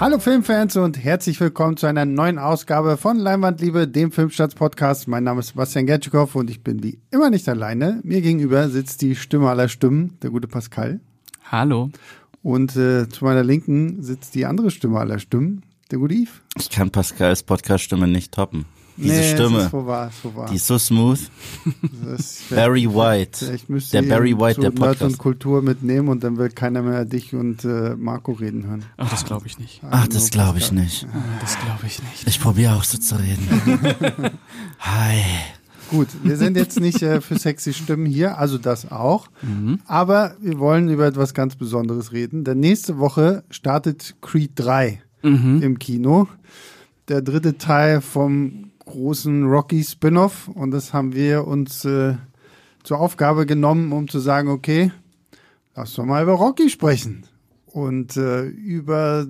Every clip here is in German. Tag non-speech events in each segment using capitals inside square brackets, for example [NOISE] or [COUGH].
Hallo Filmfans und herzlich willkommen zu einer neuen Ausgabe von Leinwandliebe, dem Filmstarts-Podcast. Mein Name ist Sebastian Gertschikow und ich bin wie immer nicht alleine. Mir gegenüber sitzt die Stimme aller Stimmen, der gute Pascal. Hallo. Und äh, zu meiner Linken sitzt die andere Stimme aller Stimmen, der gute Yves. Ich kann Pascals Podcast-Stimme nicht toppen. Diese Nee, Stimme, ist, war, wo war. die ist so smooth. [LAUGHS] Ist- Barry White. Ich müsste Der Barry White zu der Nerd und Podcast. Kultur mitnehmen und dann will keiner mehr dich und äh, Marco reden hören. Ach, das glaube ich nicht. Ach, das glaube ich nicht. Das glaube ich nicht. Ich probiere auch so zu reden. [LAUGHS] Hi. Gut, wir sind jetzt nicht äh, für sexy Stimmen hier, also das auch. Mhm. Aber wir wollen über etwas ganz Besonderes reden. Denn nächste Woche startet Creed 3 Mhm. im Kino. Der dritte Teil vom großen Rocky Spin-off. Und das haben wir uns äh, zur Aufgabe genommen, um zu sagen, okay, lass doch mal über Rocky sprechen. Und äh, über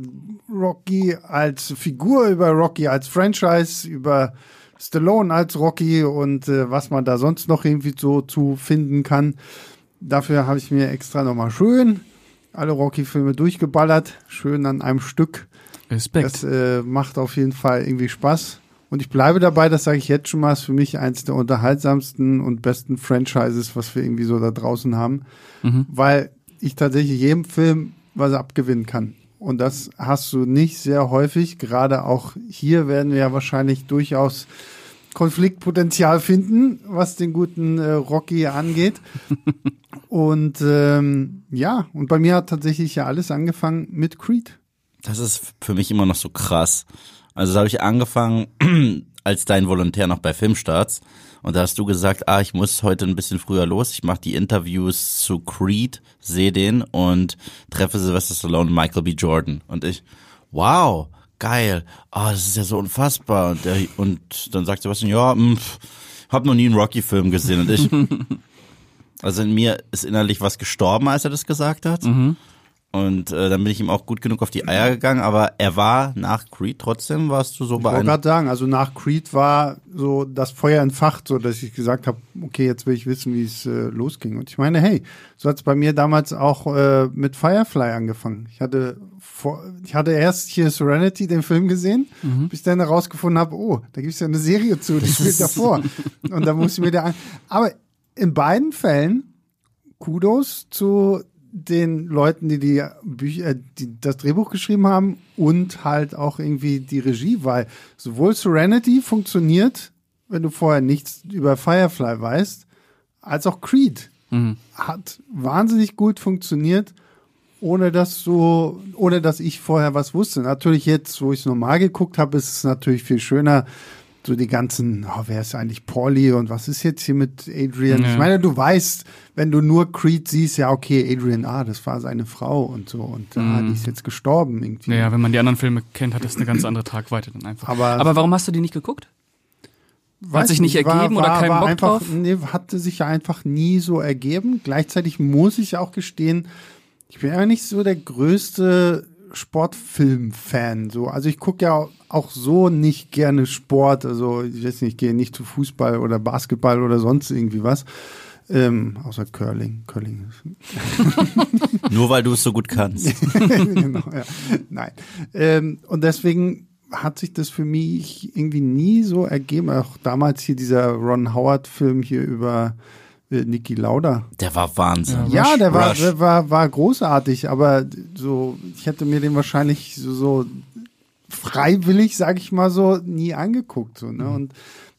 Rocky als Figur, über Rocky als Franchise, über Stallone als Rocky und äh, was man da sonst noch irgendwie so zu finden kann. Dafür habe ich mir extra nochmal schön alle Rocky-Filme durchgeballert, schön an einem Stück. Respekt. Das äh, macht auf jeden Fall irgendwie Spaß. Und ich bleibe dabei, das sage ich jetzt schon mal, ist für mich eins der unterhaltsamsten und besten Franchises, was wir irgendwie so da draußen haben. Weil ich tatsächlich jedem Film was abgewinnen kann. Und das hast du nicht sehr häufig. Gerade auch hier werden wir ja wahrscheinlich durchaus Konfliktpotenzial finden, was den guten äh, Rocky angeht. [LAUGHS] und ähm, ja, und bei mir hat tatsächlich ja alles angefangen mit Creed. Das ist für mich immer noch so krass. Also da habe ich angefangen [CLEARS THROAT] als dein Volontär noch bei Filmstarts und da hast du gesagt, ah, ich muss heute ein bisschen früher los. Ich mache die Interviews zu Creed, sehe den und treffe Sylvester Stallone und Michael B. Jordan und ich, wow, geil, ah, das ist ja so unfassbar und, der, und dann sagt Sebastian, ja, mh, pf, hab noch nie einen Rocky-Film gesehen und ich, [LAUGHS] also in mir ist innerlich was gestorben, als er das gesagt hat. Und äh, dann bin ich ihm auch gut genug auf die Eier gegangen, aber er war nach Creed trotzdem, warst du so Ich wollte gerade sagen, also nach Creed war so das Feuer entfacht, so dass ich gesagt habe, okay, jetzt will ich wissen, wie es äh, losging. Und ich meine, hey, so hat es bei mir damals auch äh, mit Firefly angefangen. Ich hatte vor, ich hatte erst hier Serenity, den Film gesehen, bis ich dann herausgefunden habe, oh, da gibt es ja eine Serie zu, die spielt [LAUGHS] davor. Und da muss ich mir da an. Aber in beiden Fällen Kudos zu den Leuten, die die Bücher, die das Drehbuch geschrieben haben und halt auch irgendwie die Regie, weil sowohl Serenity funktioniert, wenn du vorher nichts über Firefly weißt, als auch Creed hat wahnsinnig gut funktioniert, ohne dass so, ohne dass ich vorher was wusste. Natürlich jetzt, wo ich es normal geguckt habe, ist es natürlich viel schöner, so die ganzen, oh, wer ist eigentlich Pauli und was ist jetzt hier mit Adrian? Ja. Ich meine, du weißt, wenn du nur Creed siehst, ja, okay, Adrian, ah, das war seine Frau und so und ah, die ist jetzt gestorben irgendwie. Naja, wenn man die anderen Filme kennt, hat das eine ganz andere Tragweite dann einfach. Aber- Aber warum hast du die nicht geguckt? Weiß sich nicht nicht, ergeben oder kein Bock einfach, drauf? Nee, hatte sich ja einfach nie so ergeben. Gleichzeitig muss ich auch gestehen, ich bin ja nicht so der größte Sportfilm-Fan. So. Also ich gucke ja auch so nicht gerne Sport. Also ich weiß nicht, ich gehe nicht zu Fußball oder Basketball oder sonst irgendwie was. Ähm, außer Curling. Curling [LAUGHS] Nur weil du es so gut kannst. [LAUGHS] genau, ja. Nein. Ähm, und deswegen hat sich das für mich irgendwie nie so ergeben. Auch damals hier dieser Ron Howard-Film hier über äh, Niki Lauda. Der war Wahnsinn. Ja, der war, der war, war großartig, aber so, ich hätte mir den wahrscheinlich so, so freiwillig, sag ich mal so, nie angeguckt. So, ne? Und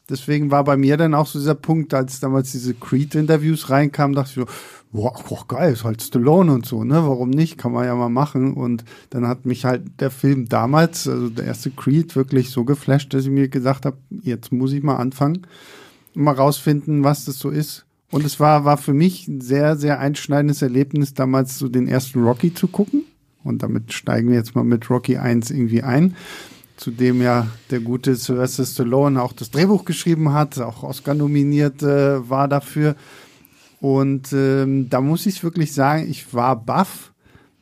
deswegen war bei mir dann auch so dieser Punkt, als damals diese Creed-Interviews reinkamen, dachte ich so, boah, boah, geil, ist halt Stallone und so, ne? Warum nicht? Kann man ja mal machen. Und dann hat mich halt der Film damals, also der erste Creed, wirklich so geflasht, dass ich mir gesagt habe, jetzt muss ich mal anfangen, mal rausfinden, was das so ist. Und es war, war für mich ein sehr, sehr einschneidendes Erlebnis, damals so den ersten Rocky zu gucken. Und damit steigen wir jetzt mal mit Rocky 1 irgendwie ein, zu dem ja der gute Sylvester Stallone auch das Drehbuch geschrieben hat, auch Oscar nominiert äh, war dafür. Und ähm, da muss ich wirklich sagen, ich war baff,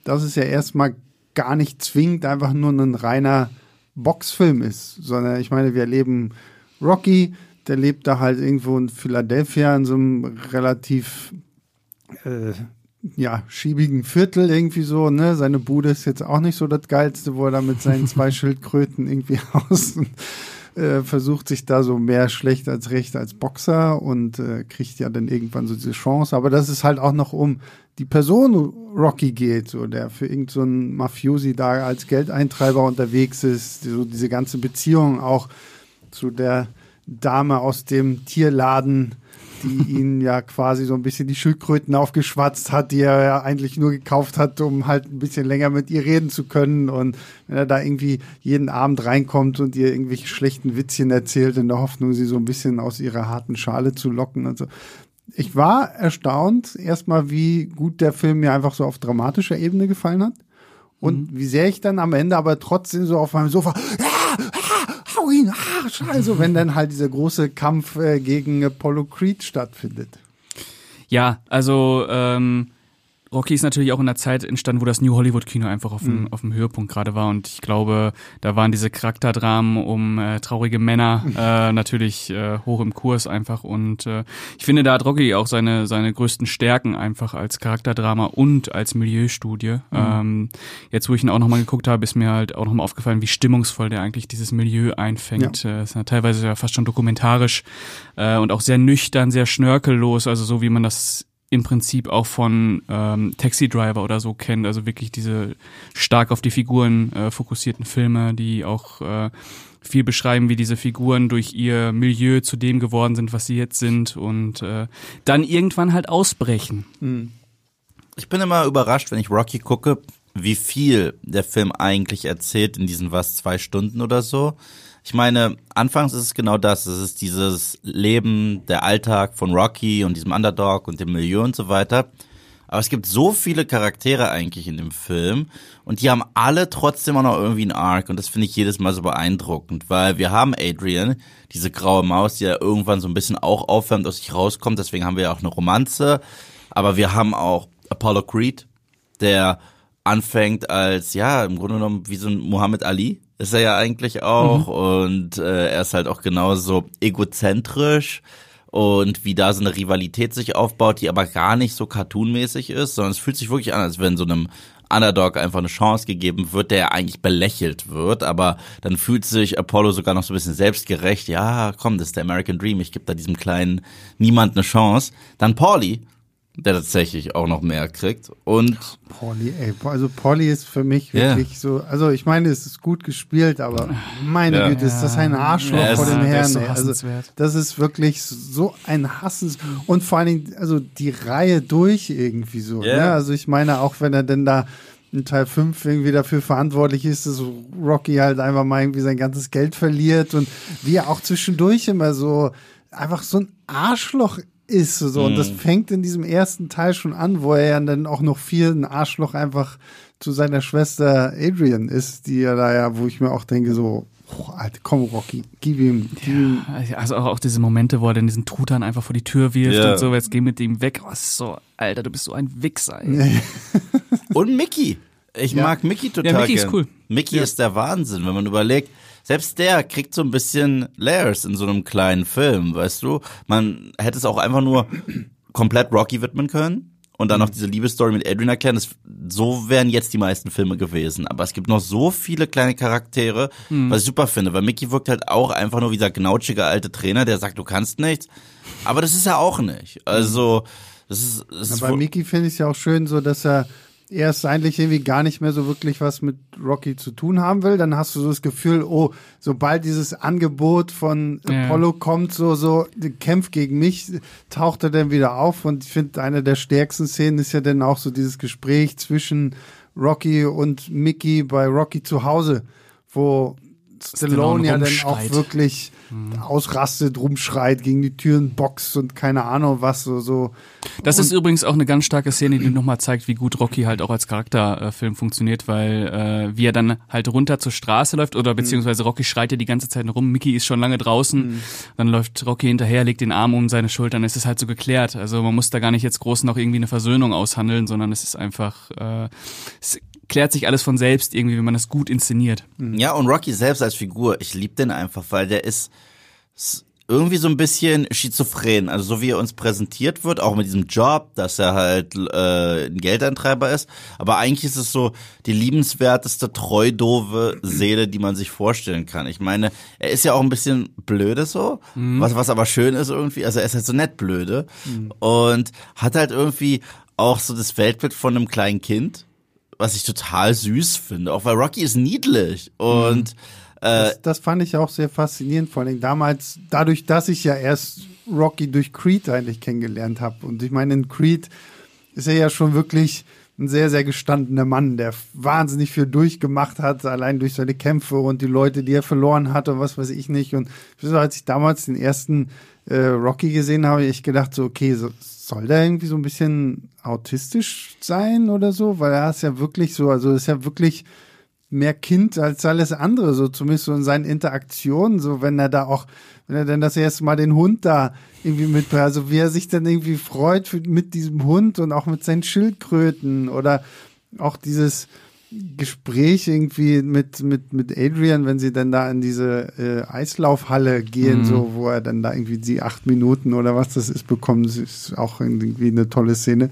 dass es ja erstmal gar nicht zwingend einfach nur ein reiner Boxfilm ist, sondern ich meine, wir erleben Rocky, der lebt da halt irgendwo in Philadelphia in so einem relativ äh, ja, schiebigen Viertel irgendwie so, ne? Seine Bude ist jetzt auch nicht so das Geilste, wo er da mit seinen zwei [LAUGHS] Schildkröten irgendwie [LAUGHS] aus und äh, versucht sich da so mehr schlecht als recht als Boxer und äh, kriegt ja dann irgendwann so diese Chance. Aber das ist halt auch noch um die Person Rocky geht, so der für irgendeinen so Mafiosi da als Geldeintreiber unterwegs ist, so diese ganze Beziehung auch zu der Dame aus dem Tierladen, die [LAUGHS] ihn ja quasi so ein bisschen die Schildkröten aufgeschwatzt hat, die er ja eigentlich nur gekauft hat, um halt ein bisschen länger mit ihr reden zu können. Und wenn er da irgendwie jeden Abend reinkommt und ihr irgendwelche schlechten Witzchen erzählt, in der Hoffnung, sie so ein bisschen aus ihrer harten Schale zu locken und so. Ich war erstaunt, erstmal, wie gut der Film mir einfach so auf dramatischer Ebene gefallen hat. Und mhm. wie sehr ich dann am Ende aber trotzdem so auf meinem Sofa, ah, hau ihn, ah, scheiße, wenn dann halt dieser große Kampf äh, gegen Apollo Creed stattfindet. Ja, also ähm, Rocky ist natürlich auch in einer Zeit entstanden, wo das New Hollywood Kino einfach auf dem, mhm. auf dem Höhepunkt gerade war und ich glaube, da waren diese Charakterdramen um äh, traurige Männer äh, natürlich äh, hoch im Kurs einfach und äh, ich finde, da hat Rocky auch seine seine größten Stärken einfach als Charakterdrama und als Milieustudie. Mhm. Ähm, jetzt, wo ich ihn auch nochmal geguckt habe, ist mir halt auch nochmal aufgefallen, wie stimmungsvoll der eigentlich dieses Milieu einfängt. Ja. Äh, ist ja teilweise ja fast schon dokumentarisch äh, und auch sehr nüchtern, sehr schnörkellos, also so wie man das im Prinzip auch von ähm, Taxi Driver oder so kennt, also wirklich diese stark auf die Figuren äh, fokussierten Filme, die auch äh, viel beschreiben, wie diese Figuren durch ihr Milieu zu dem geworden sind, was sie jetzt sind und äh, dann irgendwann halt ausbrechen. Hm. Ich bin immer überrascht, wenn ich Rocky gucke, wie viel der Film eigentlich erzählt in diesen was zwei Stunden oder so. Ich meine, anfangs ist es genau das. Es ist dieses Leben, der Alltag von Rocky und diesem Underdog und dem Milieu und so weiter. Aber es gibt so viele Charaktere eigentlich in dem Film und die haben alle trotzdem auch noch irgendwie einen Arc und das finde ich jedes Mal so beeindruckend, weil wir haben Adrian, diese graue Maus, die ja irgendwann so ein bisschen auch aufwärmt, aus sich rauskommt, deswegen haben wir ja auch eine Romanze, aber wir haben auch Apollo Creed, der anfängt als, ja, im Grunde genommen wie so ein Muhammad Ali, ist er ja eigentlich auch. Mhm. Und äh, er ist halt auch genauso egozentrisch und wie da so eine Rivalität sich aufbaut, die aber gar nicht so cartoonmäßig ist, sondern es fühlt sich wirklich an, als wenn so einem Underdog einfach eine Chance gegeben wird, der eigentlich belächelt wird, aber dann fühlt sich Apollo sogar noch so ein bisschen selbstgerecht, ja, komm, das ist der American Dream, ich gebe da diesem kleinen Niemand eine Chance. Dann Pauli, der tatsächlich auch noch mehr kriegt. Und Polly, ey, also Polly ist für mich wirklich yeah. so, also ich meine, es ist gut gespielt, aber meine ja. Güte, ist das ein Arschloch ja, vor dem Herrn. So also das ist wirklich so ein Hassens und vor allen Dingen, also die Reihe durch irgendwie so. Yeah. Ne? Also ich meine, auch wenn er denn da in Teil 5 irgendwie dafür verantwortlich ist, dass Rocky halt einfach mal irgendwie sein ganzes Geld verliert und wie er auch zwischendurch immer so einfach so ein Arschloch ist. So. Und das mhm. fängt in diesem ersten Teil schon an, wo er ja dann auch noch viel ein Arschloch einfach zu seiner Schwester Adrian ist, die ja da ja, wo ich mir auch denke, so, oh, Alter, komm, Rocky, gib ihm, gib ihm. Ja, also auch diese Momente, wo er dann diesen Truthahn einfach vor die Tür wirft ja. und so, jetzt geh mit ihm weg. Oh, so, Alter, du bist so ein Wichser. Ey. und Mickey. Ich ja. mag Mickey total. Ja, Mickey gern. ist cool. Mickey ist der Wahnsinn, wenn man überlegt, selbst der kriegt so ein bisschen Layers in so einem kleinen Film, weißt du? Man hätte es auch einfach nur komplett Rocky widmen können und dann noch mhm. diese Liebesstory mit Adrian erklären. Das, so wären jetzt die meisten Filme gewesen. Aber es gibt noch so viele kleine Charaktere, mhm. was ich super finde, weil Mickey wirkt halt auch einfach nur wie dieser knautschige alte Trainer, der sagt, du kannst nichts. Aber das ist er auch nicht. Also, das ist, das ist bei Mickey finde ich es ja auch schön so, dass er erst eigentlich irgendwie gar nicht mehr so wirklich was mit Rocky zu tun haben will, dann hast du so das Gefühl, oh, sobald dieses Angebot von ja. Apollo kommt, so, so, kämpft gegen mich, taucht er dann wieder auf und ich finde, eine der stärksten Szenen ist ja dann auch so dieses Gespräch zwischen Rocky und Mickey bei Rocky zu Hause, wo Stallone ja dann auch wirklich mhm. ausrastet, rumschreit, gegen die Türen boxt und keine Ahnung was so. so. Das und ist übrigens auch eine ganz starke Szene, die nochmal zeigt, wie gut Rocky halt auch als Charakterfilm funktioniert, weil äh, wie er dann halt runter zur Straße läuft oder beziehungsweise Rocky schreit ja die ganze Zeit rum, Mickey ist schon lange draußen, mhm. dann läuft Rocky hinterher, legt den Arm um seine Schultern, es ist halt so geklärt. Also man muss da gar nicht jetzt groß noch irgendwie eine Versöhnung aushandeln, sondern es ist einfach, äh, es klärt sich alles von selbst irgendwie, wenn man das gut inszeniert. Ja, und Rocky selbst als Figur, ich liebe den einfach, weil der ist, irgendwie so ein bisschen schizophren. Also so wie er uns präsentiert wird, auch mit diesem Job, dass er halt äh, ein Geldeintreiber ist. Aber eigentlich ist es so die liebenswerteste, treu doofe Seele, die man sich vorstellen kann. Ich meine, er ist ja auch ein bisschen blöde so, mhm. was, was aber schön ist irgendwie. Also er ist halt so nett blöde mhm. und hat halt irgendwie auch so das Weltbild von einem kleinen Kind, was ich total süß finde. Auch weil Rocky ist niedlich und mhm das, äh, das, fand ich auch sehr faszinierend, vor allem damals, dadurch, dass ich ja erst Rocky durch Creed eigentlich kennengelernt habe. Und ich meine, in Creed ist er ja schon wirklich ein sehr, sehr gestandener Mann, der wahnsinnig viel durchgemacht hat, allein durch seine Kämpfe und die Leute, die er verloren hat und was weiß ich nicht. Und als ich damals den ersten äh, Rocky gesehen habe, ich gedacht so, okay, so, soll der irgendwie so ein bisschen autistisch sein oder so? Weil er ist ja wirklich so, also ist ja wirklich mehr Kind als alles andere, so zumindest so in seinen Interaktionen, so wenn er da auch, wenn er denn das erste Mal den Hund da irgendwie mit, also wie er sich dann irgendwie freut mit diesem Hund und auch mit seinen Schildkröten oder auch dieses Gespräch irgendwie mit, mit, mit Adrian, wenn sie dann da in diese äh, Eislaufhalle gehen, mhm. so, wo er dann da irgendwie die acht Minuten oder was das ist, bekommen, das ist auch irgendwie eine tolle Szene.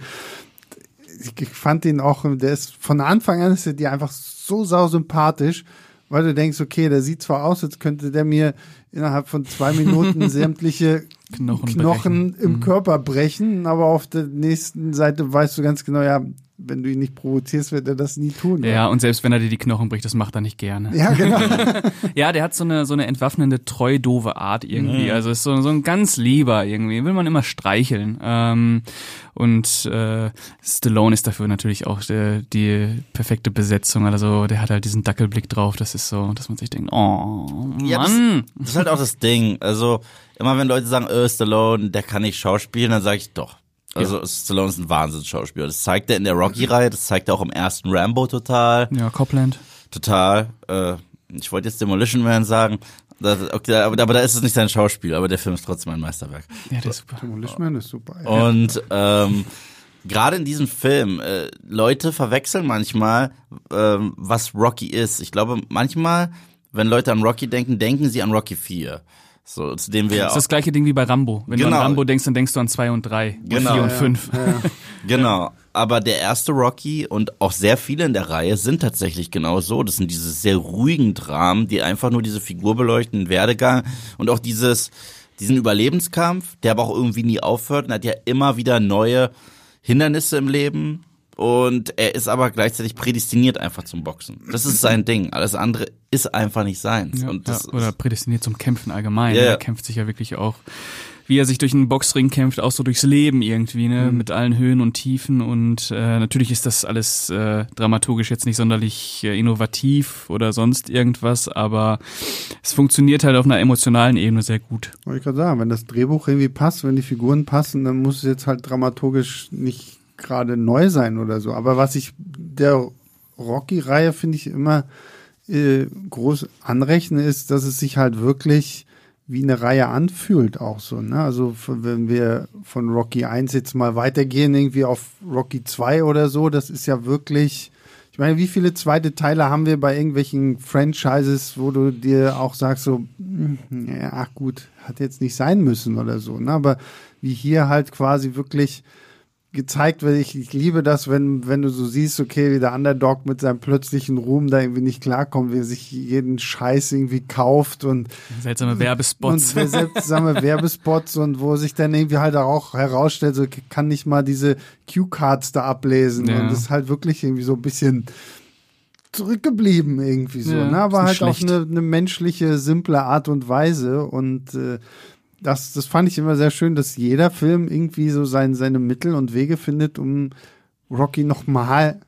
Ich fand ihn auch, der ist von Anfang an ist er dir einfach so sau sympathisch, weil du denkst, okay, der sieht zwar aus, als könnte der mir innerhalb von zwei Minuten [LAUGHS] sämtliche Knochen, Knochen im mhm. Körper brechen, aber auf der nächsten Seite weißt du ganz genau, ja, wenn du ihn nicht provozierst, wird er das nie tun. Ja, ja, und selbst wenn er dir die Knochen bricht, das macht er nicht gerne. Ja, genau. [LAUGHS] ja, der hat so eine, so eine entwaffnende, treu doofe Art irgendwie. Mhm. Also ist so, so ein ganz lieber irgendwie. Will man immer streicheln. Ähm, und äh, Stallone ist dafür natürlich auch der, die perfekte Besetzung. Also der hat halt diesen Dackelblick drauf. Das ist so, dass man sich denkt, oh Mann. Ja, das, das ist halt auch das Ding. Also immer wenn Leute sagen, äh, Stallone, der kann nicht schauspielen, dann sage ich doch also ja. Stallone ist ein Wahnsinnsschauspieler. Das zeigt er in der Rocky-Reihe, das zeigt er auch im ersten Rambo total. Ja, Copland. Total. Äh, ich wollte jetzt Demolition Man sagen. Das, okay, aber, aber da ist es nicht sein Schauspiel, aber der Film ist trotzdem ein Meisterwerk. Ja, der ist super. Demolition Man ist super. Ja. Und ähm, gerade in diesem Film, äh, Leute verwechseln manchmal, ähm, was Rocky ist. Ich glaube, manchmal, wenn Leute an Rocky denken, denken sie an Rocky 4. So, zu dem wir das ist das gleiche Ding wie bei Rambo. Wenn genau. du an Rambo denkst, dann denkst du an zwei und drei genau. und vier und fünf. Ja, ja. [LAUGHS] genau. Aber der erste Rocky und auch sehr viele in der Reihe sind tatsächlich genau so. Das sind diese sehr ruhigen Dramen, die einfach nur diese Figur beleuchten, den Werdegang und auch dieses, diesen Überlebenskampf, der aber auch irgendwie nie aufhört und hat ja immer wieder neue Hindernisse im Leben, und er ist aber gleichzeitig prädestiniert einfach zum Boxen. Das ist sein Ding. Alles andere ist einfach nicht seins. Ja, und das ja, oder prädestiniert zum Kämpfen allgemein. Ja, er kämpft sich ja wirklich auch, wie er sich durch einen Boxring kämpft, auch so durchs Leben irgendwie, ne, mhm. mit allen Höhen und Tiefen. Und äh, natürlich ist das alles äh, dramaturgisch jetzt nicht sonderlich äh, innovativ oder sonst irgendwas, aber es funktioniert halt auf einer emotionalen Ebene sehr gut. Wollte ich gerade sagen, wenn das Drehbuch irgendwie passt, wenn die Figuren passen, dann muss es jetzt halt dramaturgisch nicht gerade neu sein oder so. Aber was ich der Rocky-Reihe finde ich immer äh, groß anrechne, ist, dass es sich halt wirklich wie eine Reihe anfühlt auch so. Ne? Also wenn wir von Rocky 1 jetzt mal weitergehen, irgendwie auf Rocky 2 oder so, das ist ja wirklich, ich meine, wie viele zweite Teile haben wir bei irgendwelchen Franchises, wo du dir auch sagst, so, hm, ja, ach gut, hat jetzt nicht sein müssen oder so. Ne? Aber wie hier halt quasi wirklich gezeigt wird. Ich, ich liebe das, wenn, wenn du so siehst, okay, wie der Underdog mit seinem plötzlichen Ruhm da irgendwie nicht klarkommt, wie er sich jeden Scheiß irgendwie kauft und seltsame Werbespots. Und seltsame [LAUGHS] Werbespots und wo sich dann irgendwie halt auch herausstellt, so kann nicht mal diese Q-Cards da ablesen. Ja. Und das ist halt wirklich irgendwie so ein bisschen zurückgeblieben irgendwie so. Ja, ne? Aber halt schlecht. auch eine, eine menschliche, simple Art und Weise und äh, das, das fand ich immer sehr schön, dass jeder Film irgendwie so sein, seine Mittel und Wege findet, um Rocky nochmal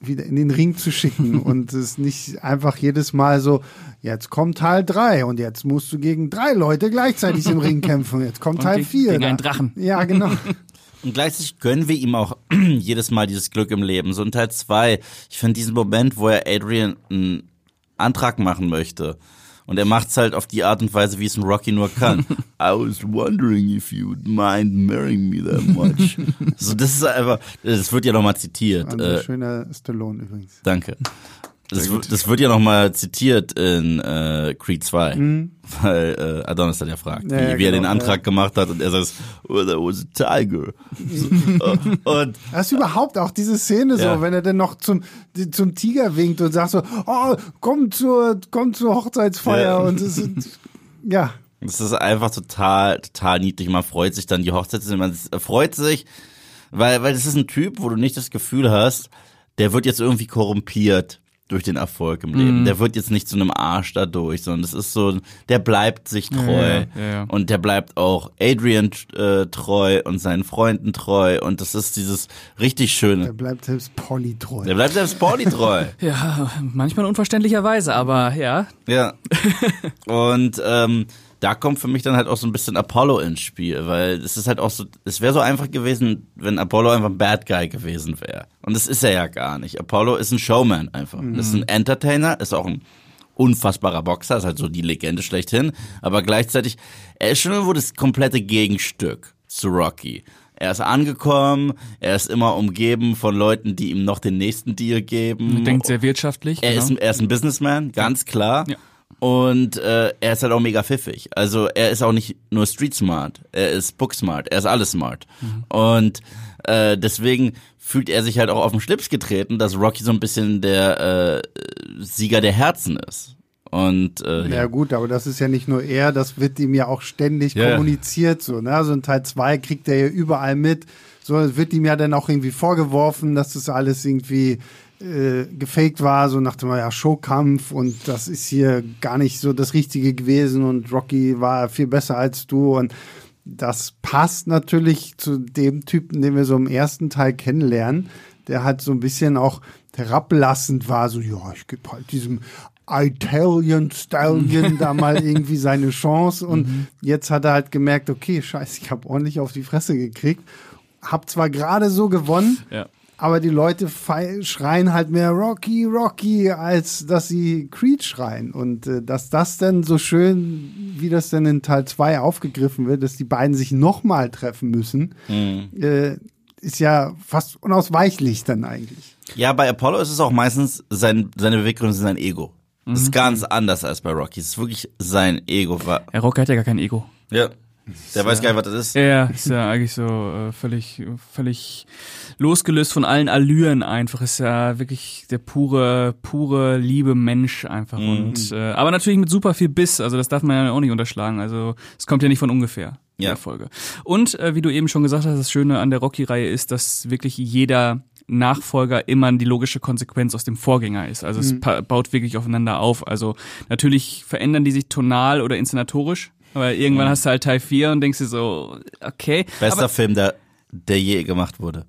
wieder in den Ring zu schicken [LAUGHS] und es nicht einfach jedes Mal so, jetzt kommt Teil 3 und jetzt musst du gegen drei Leute gleichzeitig im Ring [LAUGHS] kämpfen. Jetzt kommt und Teil 4. Gegen einen Drachen. [LAUGHS] Ja, genau. Und gleichzeitig gönnen wir ihm auch [CLEARS THROAT] jedes Mal dieses Glück im Leben. So in Teil 2, ich finde diesen Moment, wo er Adrian einen Antrag machen möchte und er macht's halt auf die Art und Weise, wie es ein Rocky nur kann. [LAUGHS] I was wondering if you'd mind marrying me that much. [LAUGHS] so, das ist einfach, das wird ja nochmal zitiert. Ein äh, schöner Stallone übrigens. Danke. Das, das wird ja nochmal zitiert in äh, Creed 2, weil äh, Adonis dann ja fragt, Mhm. Ja, wie, ja, wie er den genau, Antrag gemacht hat und er sagt, oh, that was a tiger. so, und [LAUGHS] Das ist überhaupt auch diese Szene so, Ja. wenn er dann noch zum, zum Tiger winkt und sagt so, oh, komm zur, komm zur Hochzeitsfeier Ja. und es ja. Das ist einfach total, total niedlich. Man freut sich dann, die Hochzeit ist, man freut sich, weil, weil das ist ein Typ, wo du nicht das Gefühl hast, der wird jetzt irgendwie korrumpiert durch den Erfolg im Leben. Der wird jetzt nicht zu einem Arsch dadurch, sondern das ist so, der bleibt sich treu. ja, ja, ja. Und der bleibt auch Adrian äh, treu und seinen Freunden treu. Und das ist dieses richtig Er schöne. bleibt selbst Polly treu. Der bleibt selbst Pauli treu. [LAUGHS] Ja, manchmal unverständlicherweise, aber ja. Ja. [LAUGHS] Und ähm, da kommt für mich dann halt auch so ein bisschen Apollo ins Spiel, weil es ist halt auch so, es wäre so einfach gewesen, wenn Apollo einfach ein Bad Guy gewesen wäre. Und das ist er ja gar nicht. Apollo ist ein Showman einfach. Das ist ein Entertainer, ist auch ein unfassbarer Boxer, ist halt so die Legende schlechthin, aber gleichzeitig, er ist schon irgendwo das komplette Gegenstück zu Rocky. Er ist angekommen, er ist immer umgeben von Leuten, die ihm noch den nächsten Deal geben. Denkt sehr wirtschaftlich. Er, genau. ist, er ist ein Businessman, ganz klar. Ja. Und äh, er ist halt auch mega pfiffig. Also er ist auch nicht nur street smart, er ist book smart, er ist alles smart. Mhm. Und äh, deswegen fühlt er sich halt auch auf den Schlips getreten, dass Rocky so ein bisschen der äh, Sieger der Herzen ist. Und äh, Ja ja. gut, aber das ist ja nicht nur er, das wird ihm ja auch ständig ja. kommuniziert so, ne? Also in Teil 2 kriegt er ja überall mit. So, es wird ihm ja dann auch irgendwie vorgeworfen, dass das alles irgendwie äh, gefaked war, so nach dem ja, Showkampf und das ist hier gar nicht so das Richtige gewesen und Rocky war viel besser als du und das passt natürlich zu dem Typen, den wir so im ersten Teil kennenlernen, der halt so ein bisschen auch herablassend war, so ja, ich gebe halt diesem Italian Stallion [LAUGHS] da mal irgendwie seine Chance und jetzt hat er halt gemerkt, okay, scheiße, ich habe ordentlich auf die Fresse gekriegt, hab zwar gerade so gewonnen, Ja. Aber die Leute schreien halt mehr Rocky, Rocky, als dass sie Creed schreien. Und äh, dass das dann so schön, wie das dann in Teil 2 aufgegriffen wird, dass die beiden sich nochmal treffen müssen, äh, ist ja fast unausweichlich dann eigentlich. ja, bei Apollo ist es auch meistens sein, seine Beweggründe sind sein Ego. Das ist ganz anders als bei Rocky. Es ist wirklich sein Ego. Herr Rocker hat ja gar kein Ego. Ja. Der weiß gar nicht, was das ist. Er ist ja eigentlich so äh, völlig, völlig losgelöst von allen Allüren einfach. Ist ja wirklich der pure, pure liebe Mensch einfach. Und äh, aber natürlich mit super viel Biss. Also das darf man ja auch nicht unterschlagen. Also es kommt ja nicht von ungefähr. Ja. Erfolge. Und äh, wie du eben schon gesagt hast, das Schöne an der Rocky-Reihe ist, dass wirklich jeder Nachfolger immer die logische Konsequenz aus dem Vorgänger ist. Also es pa- baut wirklich aufeinander auf. Also natürlich verändern die sich tonal oder inszenatorisch. Aber irgendwann hast du halt Teil 4 und denkst dir so, okay, Bester aber, Film, der, der je gemacht wurde.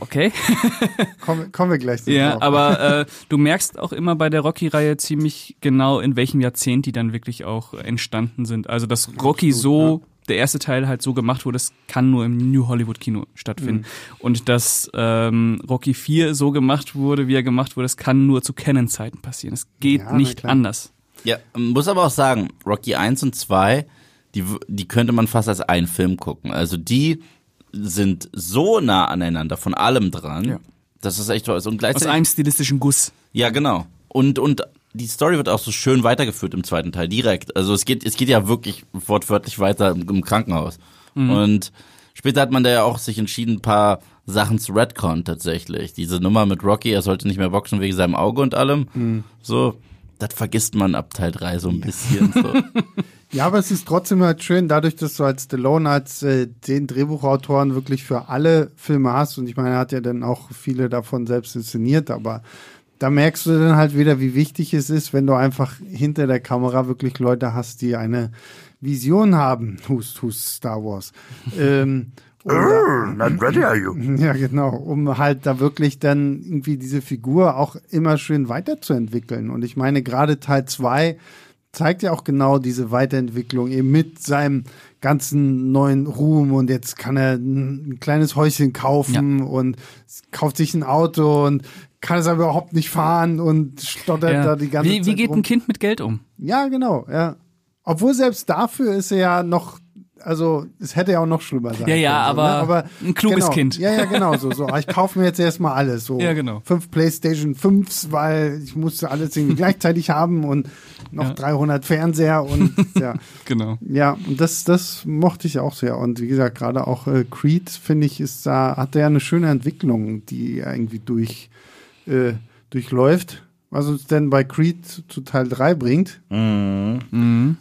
okay. [LAUGHS] Kommen, kommen wir gleich zu Ja, aber äh, du merkst auch immer bei der Rocky-Reihe ziemlich genau, in welchem Jahrzehnt die dann wirklich auch entstanden sind. Also, dass Rocky so, der erste Teil halt so gemacht wurde, das kann nur im New Hollywood Kino stattfinden. Mhm. Und dass ähm, Rocky 4 so gemacht wurde, wie er gemacht wurde, das kann nur zu Canon-Zeiten passieren. Es geht Ja, nicht anders. Ja, muss aber auch sagen, Rocky 1 und 2, die, die könnte man fast als einen Film gucken. Also die sind so nah aneinander, von allem dran. Ja. Das ist echt toll. Und Aus gleichzeitig, einem stilistischen Guss. ja, genau. Und, und die Story wird auch so schön weitergeführt im zweiten Teil, direkt. Also es geht, es geht ja wirklich wortwörtlich weiter im, im Krankenhaus. Und später hat man da ja auch sich entschieden, ein paar Sachen zu Redcon tatsächlich. Diese Nummer mit Rocky, er sollte nicht mehr boxen wegen seinem Auge und allem. So, das vergisst man ab Teil 3 so ein bisschen. So. [LAUGHS] Ja, aber es ist trotzdem halt schön, dadurch, dass du als Stallone als äh, den Drehbuchautoren wirklich für alle Filme hast und ich meine, er hat ja dann auch viele davon selbst inszeniert, aber da merkst du dann halt wieder, wie wichtig es ist, wenn du einfach hinter der Kamera wirklich Leute hast, die eine Vision haben. Hust, hust, Star Wars. [LAUGHS] ähm, um da- Not ready are you? [LAUGHS] ja, genau, um halt da wirklich dann irgendwie diese Figur auch immer schön weiterzuentwickeln. Und ich meine, gerade Teil 2 zeigt ja auch genau diese Weiterentwicklung eben mit seinem ganzen neuen Ruhm und jetzt kann er ein, ein kleines Häuschen kaufen und kauft sich ein Auto und kann es aber überhaupt nicht fahren und stottert Ja. da die ganze Wie, Zeit wie geht rum. ein Kind mit Geld um? Ja, genau, ja. Obwohl selbst dafür ist er ja noch also es hätte ja auch noch schlimmer sein Ja, ja, können. so, aber ne? ein kluges genau, Kind. Ja, ja, genau so. so. Ich kaufe mir jetzt erstmal alles. So Ja, genau. fünf PlayStation 5s, weil ich musste alles irgendwie [LAUGHS] gleichzeitig haben und noch Ja. 300 Fernseher und [LAUGHS] ja. Genau. Ja, und das, das mochte ich auch sehr. Und wie gesagt, gerade auch äh, Creed, finde ich, ist da, hat er ja eine schöne Entwicklung, die irgendwie durch, äh, durchläuft. Was uns denn bei Creed zu Teil 3 bringt, Mhm.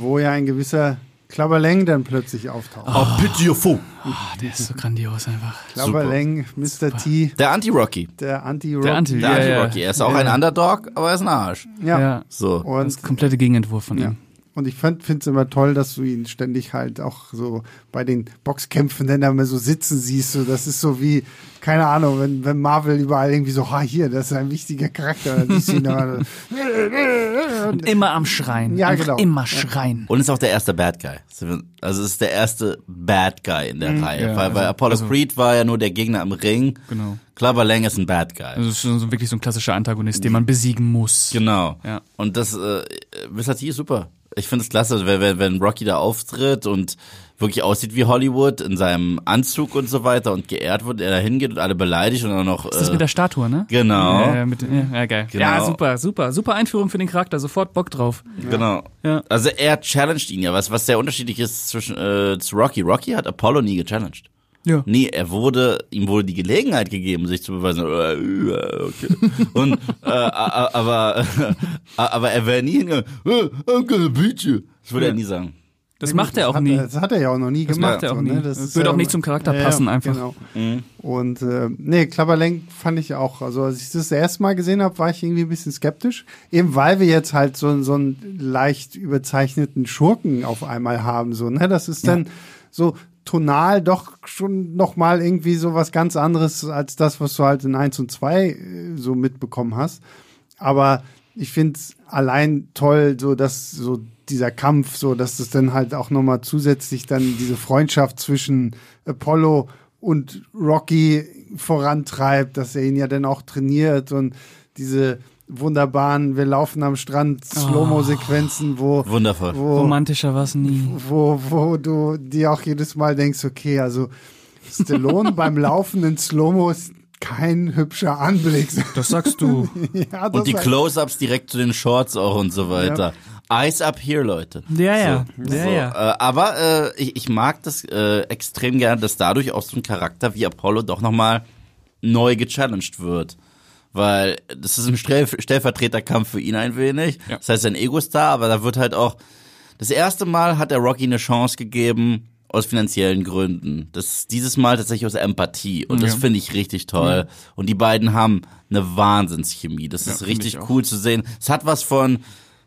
wo ja ein gewisser Klabberleng dann plötzlich auftaucht. Oh, pity your fool. Ah, der ist so grandios einfach. Klabberleng, Mr. T, Der Anti-Rocky. der Anti-Rock. Der Anti, Der ja, Anti-Rocky. ja. Er ist auch ein Underdog, aber er ist ein Arsch. Ja. ja. So. Und Das komplette Gegenentwurf von Ja. ihm. Und ich finde es immer toll, dass du ihn ständig halt auch so bei den Boxkämpfen dann immer so sitzen siehst. So, das ist so wie, keine Ahnung, wenn, wenn Marvel überall irgendwie so, ha, hier, das ist ein wichtiger Charakter. Dann Und [LAUGHS] immer am Schreien. Ja, Einfach genau. Immer schreien. Und ist auch der erste Bad Guy. Also es ist der erste Bad Guy in der Reihe. ja, weil, weil also- Apollo also- Creed war ja nur der Gegner im Ring. Genau. Clubber Lang ist ein Bad Guy. Also es ist schon so wirklich so ein klassischer Antagonist, den man besiegen muss. Genau. Ja. Und das, äh, Mr. T ist super. Ich finde es klasse, wenn, wenn, wenn Rocky da auftritt und wirklich aussieht wie Hollywood in seinem Anzug und so weiter und geehrt wird, er da hingeht und alle beleidigt und dann noch. Ist das äh, mit der Statue, ne? Genau. Ja, ja, mit, ja, ja geil. Genau. Ja, super, super. Super Einführung für den Charakter. Sofort Bock drauf. Genau. Ja. Also er challenged ihn ja, was, was sehr unterschiedlich ist zwischen äh, zu Rocky. Rocky hat Apollo nie gechallenged. Ja. Nee, er wurde, ihm wurde die Gelegenheit gegeben, sich zu beweisen. Äh, äh, Okay. [LAUGHS] Und, äh, aber, [LAUGHS] äh, aber er wäre nie hingegangen, äh, I'm gonna beat you. Das würde er nie sagen. Das macht er auch hat, nie. Das hat er ja auch noch nie Das gemacht. macht er auch so, nie. ne? Das ist würde ja- auch nicht zum Charakter passen einfach. Genau. Mhm. Und äh, nee, Klapperlenk fand ich auch. Also als ich das, das erste Mal gesehen habe, war ich irgendwie ein bisschen skeptisch. Eben weil wir jetzt halt so, so einen leicht überzeichneten Schurken auf einmal haben. So, ne? Das ist dann so tonal doch schon nochmal irgendwie so was ganz anderes als das, was du halt in 1 und 2 äh, so mitbekommen hast. Aber ich finde es allein toll, so dass so dieser Kampf, so dass das dann halt auch nochmal zusätzlich dann diese Freundschaft zwischen Apollo und Rocky vorantreibt, dass er ihn ja dann auch trainiert und diese wunderbaren, wir laufen am Strand, Slow-Mo-Sequenzen, wo, Wundervoll. wo, Romantischer was nie. wo, wo du dir auch jedes Mal denkst, okay, also Stallone [LAUGHS] beim Laufen in Slow-Mo ist kein hübscher Anblick. Das sagst du. [LAUGHS] ja, das Und die war- Close-Ups direkt zu den Shorts auch und so weiter. Eyes up here, Leute. Ja, ja. So, ja, so, ja. Äh, aber äh, ich, ich mag das äh, extrem gerne, dass dadurch auch so ein Charakter wie Apollo doch nochmal neu gechallenged wird. Weil das ist ein Stell Stellvertreterkampf für ihn ein wenig. Ja. Das heißt, ein Ego-Star, aber da wird halt auch. Das erste Mal hat der Rocky eine Chance gegeben, aus finanziellen Gründen. Das dieses Mal tatsächlich aus Empathie. Und das Ja. finde ich richtig toll. Und die beiden haben eine Wahnsinnschemie. Das ist finde richtig cool zu sehen. Es hat was von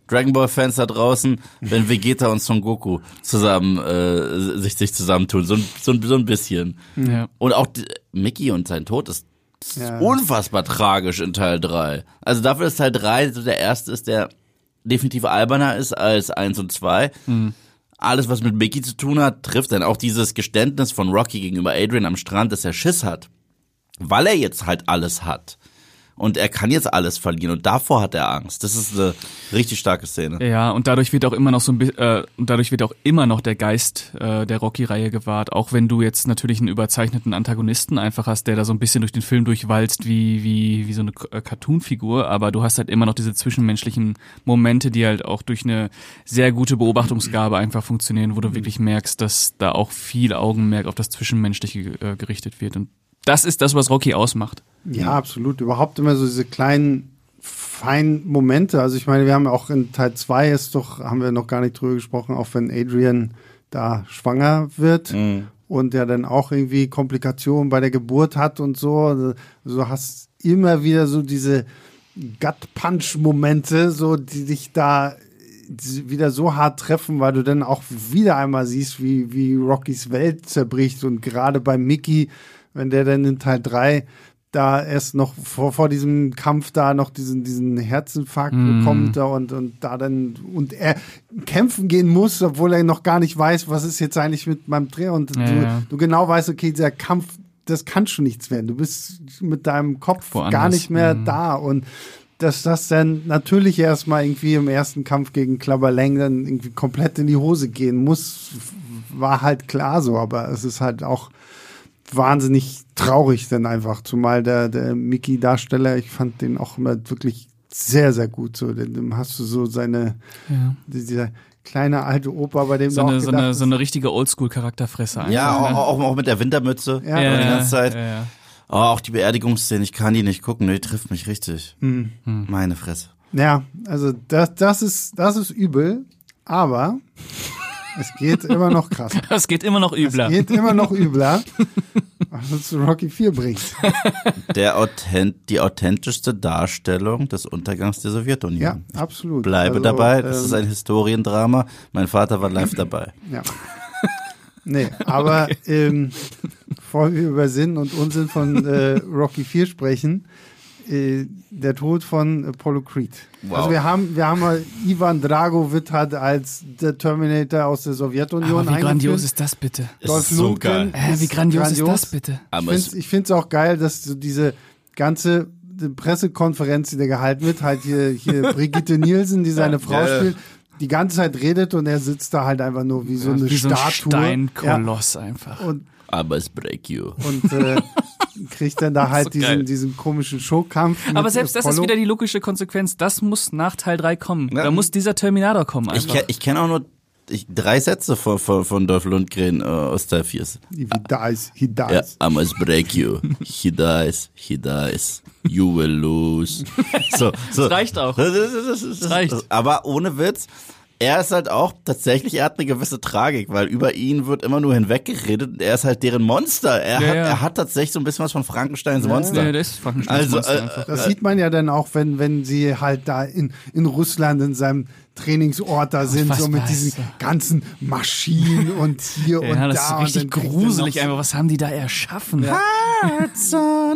Dragon Ball Fans da draußen, wenn [LAUGHS] Vegeta und Son Goku zusammen äh, sich sich zusammentun, so ein, so ein, so ein bisschen. ja. Und auch die, Mickey und sein Tod ist, ist Ja. unfassbar tragisch in Teil 3. Also dafür, dass Teil 3 so der erste ist, der definitiv alberner ist als 1 und 2. Alles, was mit Mickey zu tun hat, trifft dann auch dieses Geständnis von Rocky gegenüber Adrian am Strand, dass er Schiss hat. Weil er jetzt halt alles hat. Und er kann jetzt alles verlieren und davor hat er Angst. Das ist eine richtig starke Szene. Ja, und dadurch wird auch immer noch so ein bi- äh, und dadurch wird auch immer noch der Geist äh, der Rocky-Reihe gewahrt, auch wenn du jetzt natürlich einen überzeichneten Antagonisten einfach hast, der da so ein bisschen durch den Film durchwalzt wie wie wie so eine äh, Cartoon-Figur, aber du hast halt immer noch diese zwischenmenschlichen Momente, die halt auch durch eine sehr gute Beobachtungsgabe einfach funktionieren, wo du wirklich merkst, dass da auch viel Augenmerk auf das Zwischenmenschliche äh, gerichtet wird und das ist das, was Rocky ausmacht. Ja, absolut. Überhaupt immer so diese kleinen, feinen Momente. Also ich meine, wir haben auch in Teil 2 ist doch, haben wir noch gar nicht drüber gesprochen, auch wenn Adrian da schwanger wird und der dann auch irgendwie Komplikationen bei der Geburt hat und so. Also du hast immer wieder so diese Gut-Punch-Momente, so die dich da wieder so hart treffen, weil du dann auch wieder einmal siehst, wie, wie Rockys Welt zerbricht und gerade bei Mickey, wenn der dann in Teil 3 da erst noch vor, vor diesem Kampf da noch diesen, diesen Herzinfarkt bekommt da und, und da dann und er kämpfen gehen muss, obwohl er noch gar nicht weiß, was ist jetzt eigentlich mit meinem Dreh und Ja, du, ja. du genau weißt, okay, dieser Kampf, das kann schon nichts werden. Du bist mit deinem Kopf Woanders. gar nicht mehr Mhm. da und dass das dann natürlich erstmal irgendwie im ersten Kampf gegen Klabberlang dann irgendwie komplett in die Hose gehen muss, war halt klar so, aber es ist halt auch wahnsinnig traurig dann einfach, zumal der, der Mickey-Darsteller, ich fand den auch immer wirklich sehr, sehr gut so, dem hast du so seine, Ja. dieser kleine alte Opa, bei dem So auch eine, so, eine, so eine richtige Oldschool-Charakterfresse. einfach, Ja, ne? auch, auch, auch mit der Wintermütze Ja. ja, die Ja, ganze Zeit. Ja, ja. Oh, auch die Beerdigungsszene, ich kann die nicht gucken, die trifft mich richtig. Hm. Meine Fresse. Ja, also das, das ist, das ist übel, aber es geht immer noch krasser. [LAUGHS] Es geht immer noch übler. Es geht immer noch übler, was uns zu Rocky 4 bringt. Der authent, die authentischste Darstellung des Untergangs der Sowjetunion. Ja, absolut. Bleibe Also, dabei, das ähm, ist ein Historiendrama. Mein Vater war live dabei. Ja. Nee, aber ähm, bevor wir über Sinn und Unsinn von äh, Rocky 4 sprechen, äh, der Tod von Apollo Creed. Wow. Also wir haben, wir haben mal [LAUGHS] Ivan Drago wird halt als der Terminator aus der Sowjetunion Aber wie grandios ist das bitte? Dolph ist so geil. Äh, wie grandios, ist das bitte? Ich finde es, auch geil, dass so diese ganze Pressekonferenz, die da gehalten wird, halt hier, hier [LAUGHS] Brigitte Nielsen, die seine Frau Ja, ja. spielt, die ganze Zeit redet und er sitzt da halt einfach nur wie so eine wie so ein Statue. Steinkoloss einfach. Ja, und aber es break you. und äh, [LAUGHS] kriegt dann da halt so diesen, diesen komischen Showkampf. Aber selbst das ist Apollo. wieder die logische Konsequenz. Das muss nach Teil 3 kommen. Ja. Da muss dieser Terminator kommen Ich, einfach. kenn- ich kenne auch nur ich, drei Sätze von, von, von Dolph Lundgren äh, aus Teil 4. If he dies, he dies. Ja, I must break you. He dies, he dies. You will lose. [LAUGHS] So, so. Das reicht auch. Das, das, ist- das, reicht. Aber ohne Witz, er ist halt auch tatsächlich, er hat eine gewisse Tragik, weil über ihn wird immer nur hinweggeredet. und Er ist halt deren Monster. Er, Ja, hat, ja. er hat tatsächlich so ein bisschen was von Frankensteins Monster. Ja, das ist Frankensteins Also, Monster äh, einfach. Das sieht man ja dann auch, wenn, wenn sie halt da in, in Russland in seinem Trainingsort da sind, so mit diesen ganzen Maschinen und hier und Ja, das da. ist richtig gruselig einfach. Was haben die da erschaffen?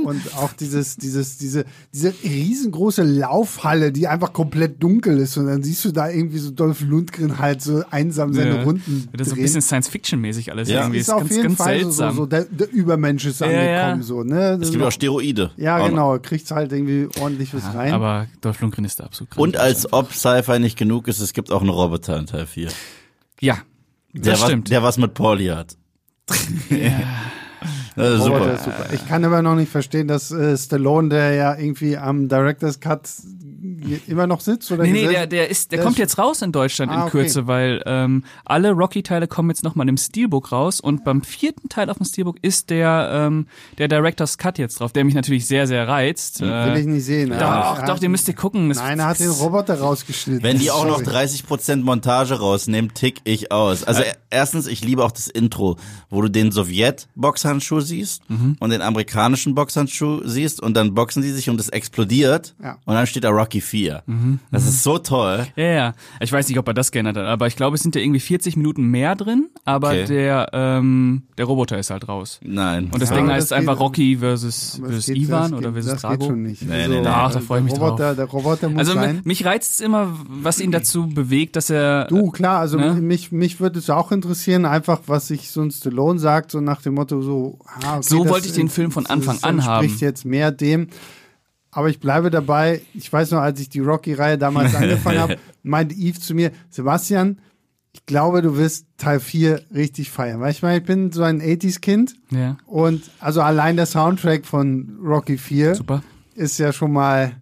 Und auch dieses, dieses, diese, diese riesengroße Laufhalle, die einfach komplett dunkel ist. Und dann siehst du da irgendwie so Dolph Lundgren halt so einsam seine Ja. Runden Das ist so ein drehen. bisschen Science-Fiction-mäßig alles Ja. irgendwie. ist Ist auf ganz, jeden ganz Fall so, so, seltsam. so der, der Übermensch ist Ja, angekommen, ja. so, ne? Es gibt auch Steroide. ja, genau, kriegt's halt irgendwie ordentlich was rein. Aber Dolph Lundgren ist da absolut Und als ob Sci-Fi nicht genug ist, es gibt auch einen Roboter in Teil 4. Ja, Der, das was, stimmt. der was mit Pauli hat. [LAUGHS] Das ist super. ist super. Ich kann aber noch nicht verstehen, dass äh, Stallone, der ja irgendwie am Director's Cut immer noch sitzt oder Nee, nee, der, der, ist, der, der kommt ist- jetzt raus in Deutschland Ah, in okay. Kürze, weil ähm, alle Rocky-Teile kommen jetzt nochmal im Steelbook raus und beim vierten Teil auf dem Steelbook ist der, ähm, der Director's Cut jetzt drauf, der mich natürlich sehr, sehr reizt. will Äh, ich nicht sehen. doch, Ja. doch, den müsst ihr gucken. Das- Nein, er hat den Roboter rausgeschnitten. Wenn die auch noch Sorry. 30% Montage rausnehmen, tick ich aus. Also Äh. erstens, ich liebe auch das Intro, wo du den Sowjet-Boxhandschuh siehst Mhm. und den amerikanischen Boxhandschuh siehst und dann boxen die sich und es explodiert Ja. und dann steht da Rocky 4. Das ist so toll. Ja, ja. Ich weiß nicht, ob er das geändert hat, aber ich glaube, es sind ja irgendwie 40 Minuten mehr drin, aber Okay. der, ähm, der Roboter ist halt raus. Nein. Und das Ja, Ding heißt das einfach geht- Rocky versus, versus das geht- Ivan das oder geht- versus das Drago. geht schon nicht. Nee, also, nee, nee. Ach, da freu ich mich der Roboter, Der Roboter muss Also sein. mi- mich reizt es immer, was ihn dazu bewegt, dass er Du, klar, also Ne? mich, mich würde es auch interessieren, einfach was sich so ein Stallone sagt, so nach dem Motto so, ah, okay, So das wollte ich den Film von Anfang das an haben. entspricht jetzt mehr dem. Aber ich bleibe dabei, ich weiß noch, als ich die Rocky-Reihe damals [LAUGHS] angefangen habe, meinte Yves zu mir, Sebastian, ich glaube, du wirst Teil 4 richtig feiern. Weil ich meine, ich bin so ein 80s-Kind ja, und also allein der Soundtrack von Rocky 4 super. ist ja schon mal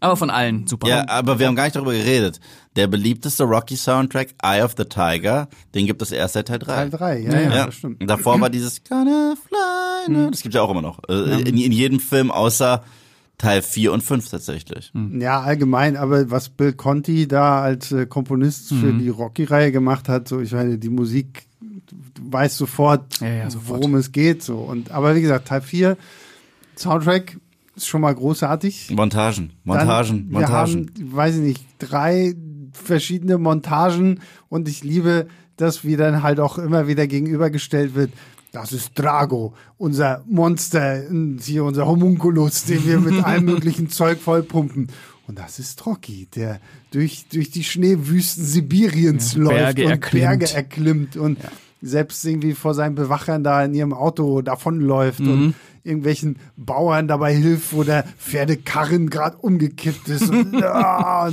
Aber von allen super. Ja, aber wir haben gar nicht darüber geredet. Der beliebteste Rocky-Soundtrack, Eye of the Tiger, den gibt es erst seit Teil 3. Teil 3. Ja, ja, Ja, das stimmt. Und davor war dieses Gonna fly, now. das gibt's ja auch immer noch. Äh, In, in jedem Film außer Teil 4 und 5 tatsächlich. Ja, allgemein, aber was Bill Conti da als äh, Komponist für Mhm. die Rocky-Reihe gemacht hat, so ich meine, die Musik, du weißt sofort, Ja, ja, sofort. worum es geht. So. Und aber wie gesagt, Teil 4, Soundtrack ist schon mal großartig. Montagen, Montagen, Dann, Montagen. Wir haben, weiß ich nicht, drei verschiedene Montagen und ich liebe, dass wie dann halt auch immer wieder gegenübergestellt wird. Das ist Drago, unser Monster, hier unser Homunculus, den wir mit allem [LAUGHS] möglichen Zeug vollpumpen. Und das ist Rocky, der durch, durch die Schneewüsten Sibiriens Ja, läuft Berge und erklimmt. Berge erklimmt und selbst irgendwie vor seinen Bewachern da in ihrem Auto davonläuft Mhm. und irgendwelchen Bauern dabei hilft, wo der Pferdekarren gerade umgekippt ist. Und, [LAUGHS] ja,